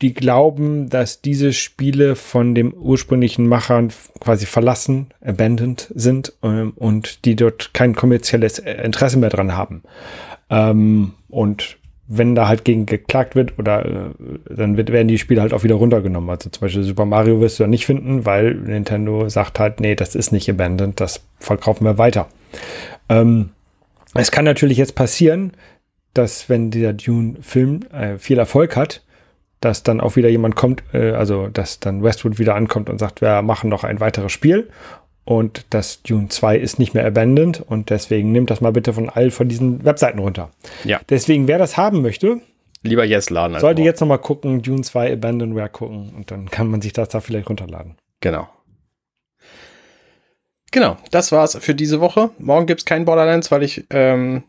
die glauben, dass diese Spiele von dem ursprünglichen Machern quasi verlassen, abandoned sind ähm, und die dort kein kommerzielles äh, Interesse mehr dran haben. Ähm, und wenn da halt gegen geklagt wird oder äh, dann wird, werden die Spiele halt auch wieder runtergenommen. Also zum Beispiel Super Mario wirst du ja nicht finden, weil Nintendo sagt halt, nee, das ist nicht abandoned, das verkaufen wir weiter. Ähm, es kann natürlich jetzt passieren, dass wenn dieser Dune-Film äh, viel Erfolg hat, dass dann auch wieder jemand kommt, äh, also dass dann Westwood wieder ankommt und sagt, wir machen noch ein weiteres Spiel und das Dune 2 ist nicht mehr abandoned und deswegen nimmt das mal bitte von all von diesen Webseiten runter. Ja. Deswegen, wer das haben möchte, lieber jetzt laden. Sollte jetzt nochmal gucken, Dune 2 Abandonware gucken und dann kann man sich das da vielleicht runterladen. Genau. Genau, das war's für diese Woche. Morgen gibt's kein Borderlands, weil ich, ähm,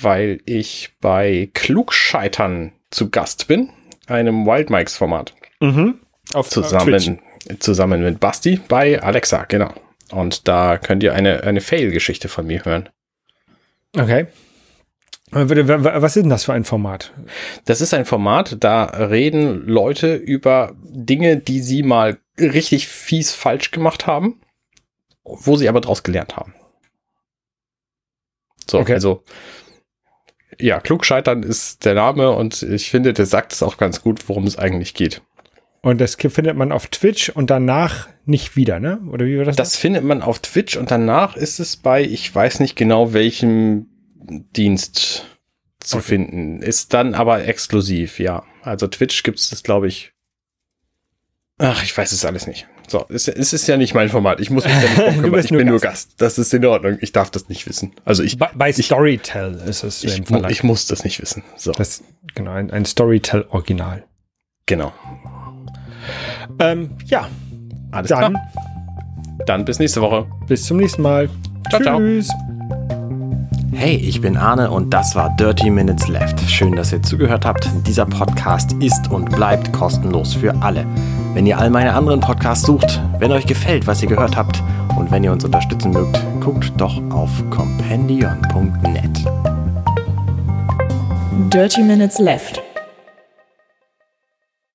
weil ich bei Klugscheitern zu Gast bin, einem Wild Mikes Format. Mhm. Auf zusammen, zusammen mit Basti bei Alexa, genau. Und da könnt ihr eine, eine Fail-Geschichte von mir hören. Okay. Was ist denn das für ein Format? Das ist ein Format, da reden Leute über Dinge, die sie mal richtig fies falsch gemacht haben. wo sie aber draus gelernt haben. So, okay. also ja, Klugscheitern ist der Name und ich finde, der sagt es auch ganz gut, worum es eigentlich geht. Und das findet man auf Twitch und danach nicht wieder, ne? Oder wie war das? Das findet man auf Twitch und danach ist es bei, ich weiß nicht genau welchem Dienst zu okay. finden. Ist dann aber exklusiv, ja. Also Twitch gibt es das, glaube ich. Ach, ich weiß es alles nicht. So, es, es ist ja nicht mein Format. Ich muss mich da nicht drum kümmern. ich bin Gast. nur Gast. Das ist in Ordnung. Ich darf das nicht wissen. Also ich. Bei, bei Storytel ist es. Ich, ich, muss das nicht wissen. So. Das, genau, ein, ein Storytel-Original. Genau. Ähm, ja. Alles dann, klar. Dann bis nächste Woche. Bis zum nächsten Mal. Ciao, Tschüss. Ciao. Hey, ich bin Arne und das war Dirty Minutes Left. Schön, dass ihr zugehört habt. Dieser Podcast ist und bleibt kostenlos für alle. Wenn ihr all meine anderen Podcasts sucht, wenn euch gefällt, was ihr gehört habt und wenn ihr uns unterstützen mögt, guckt doch auf compendion.net. Dirty Minutes Left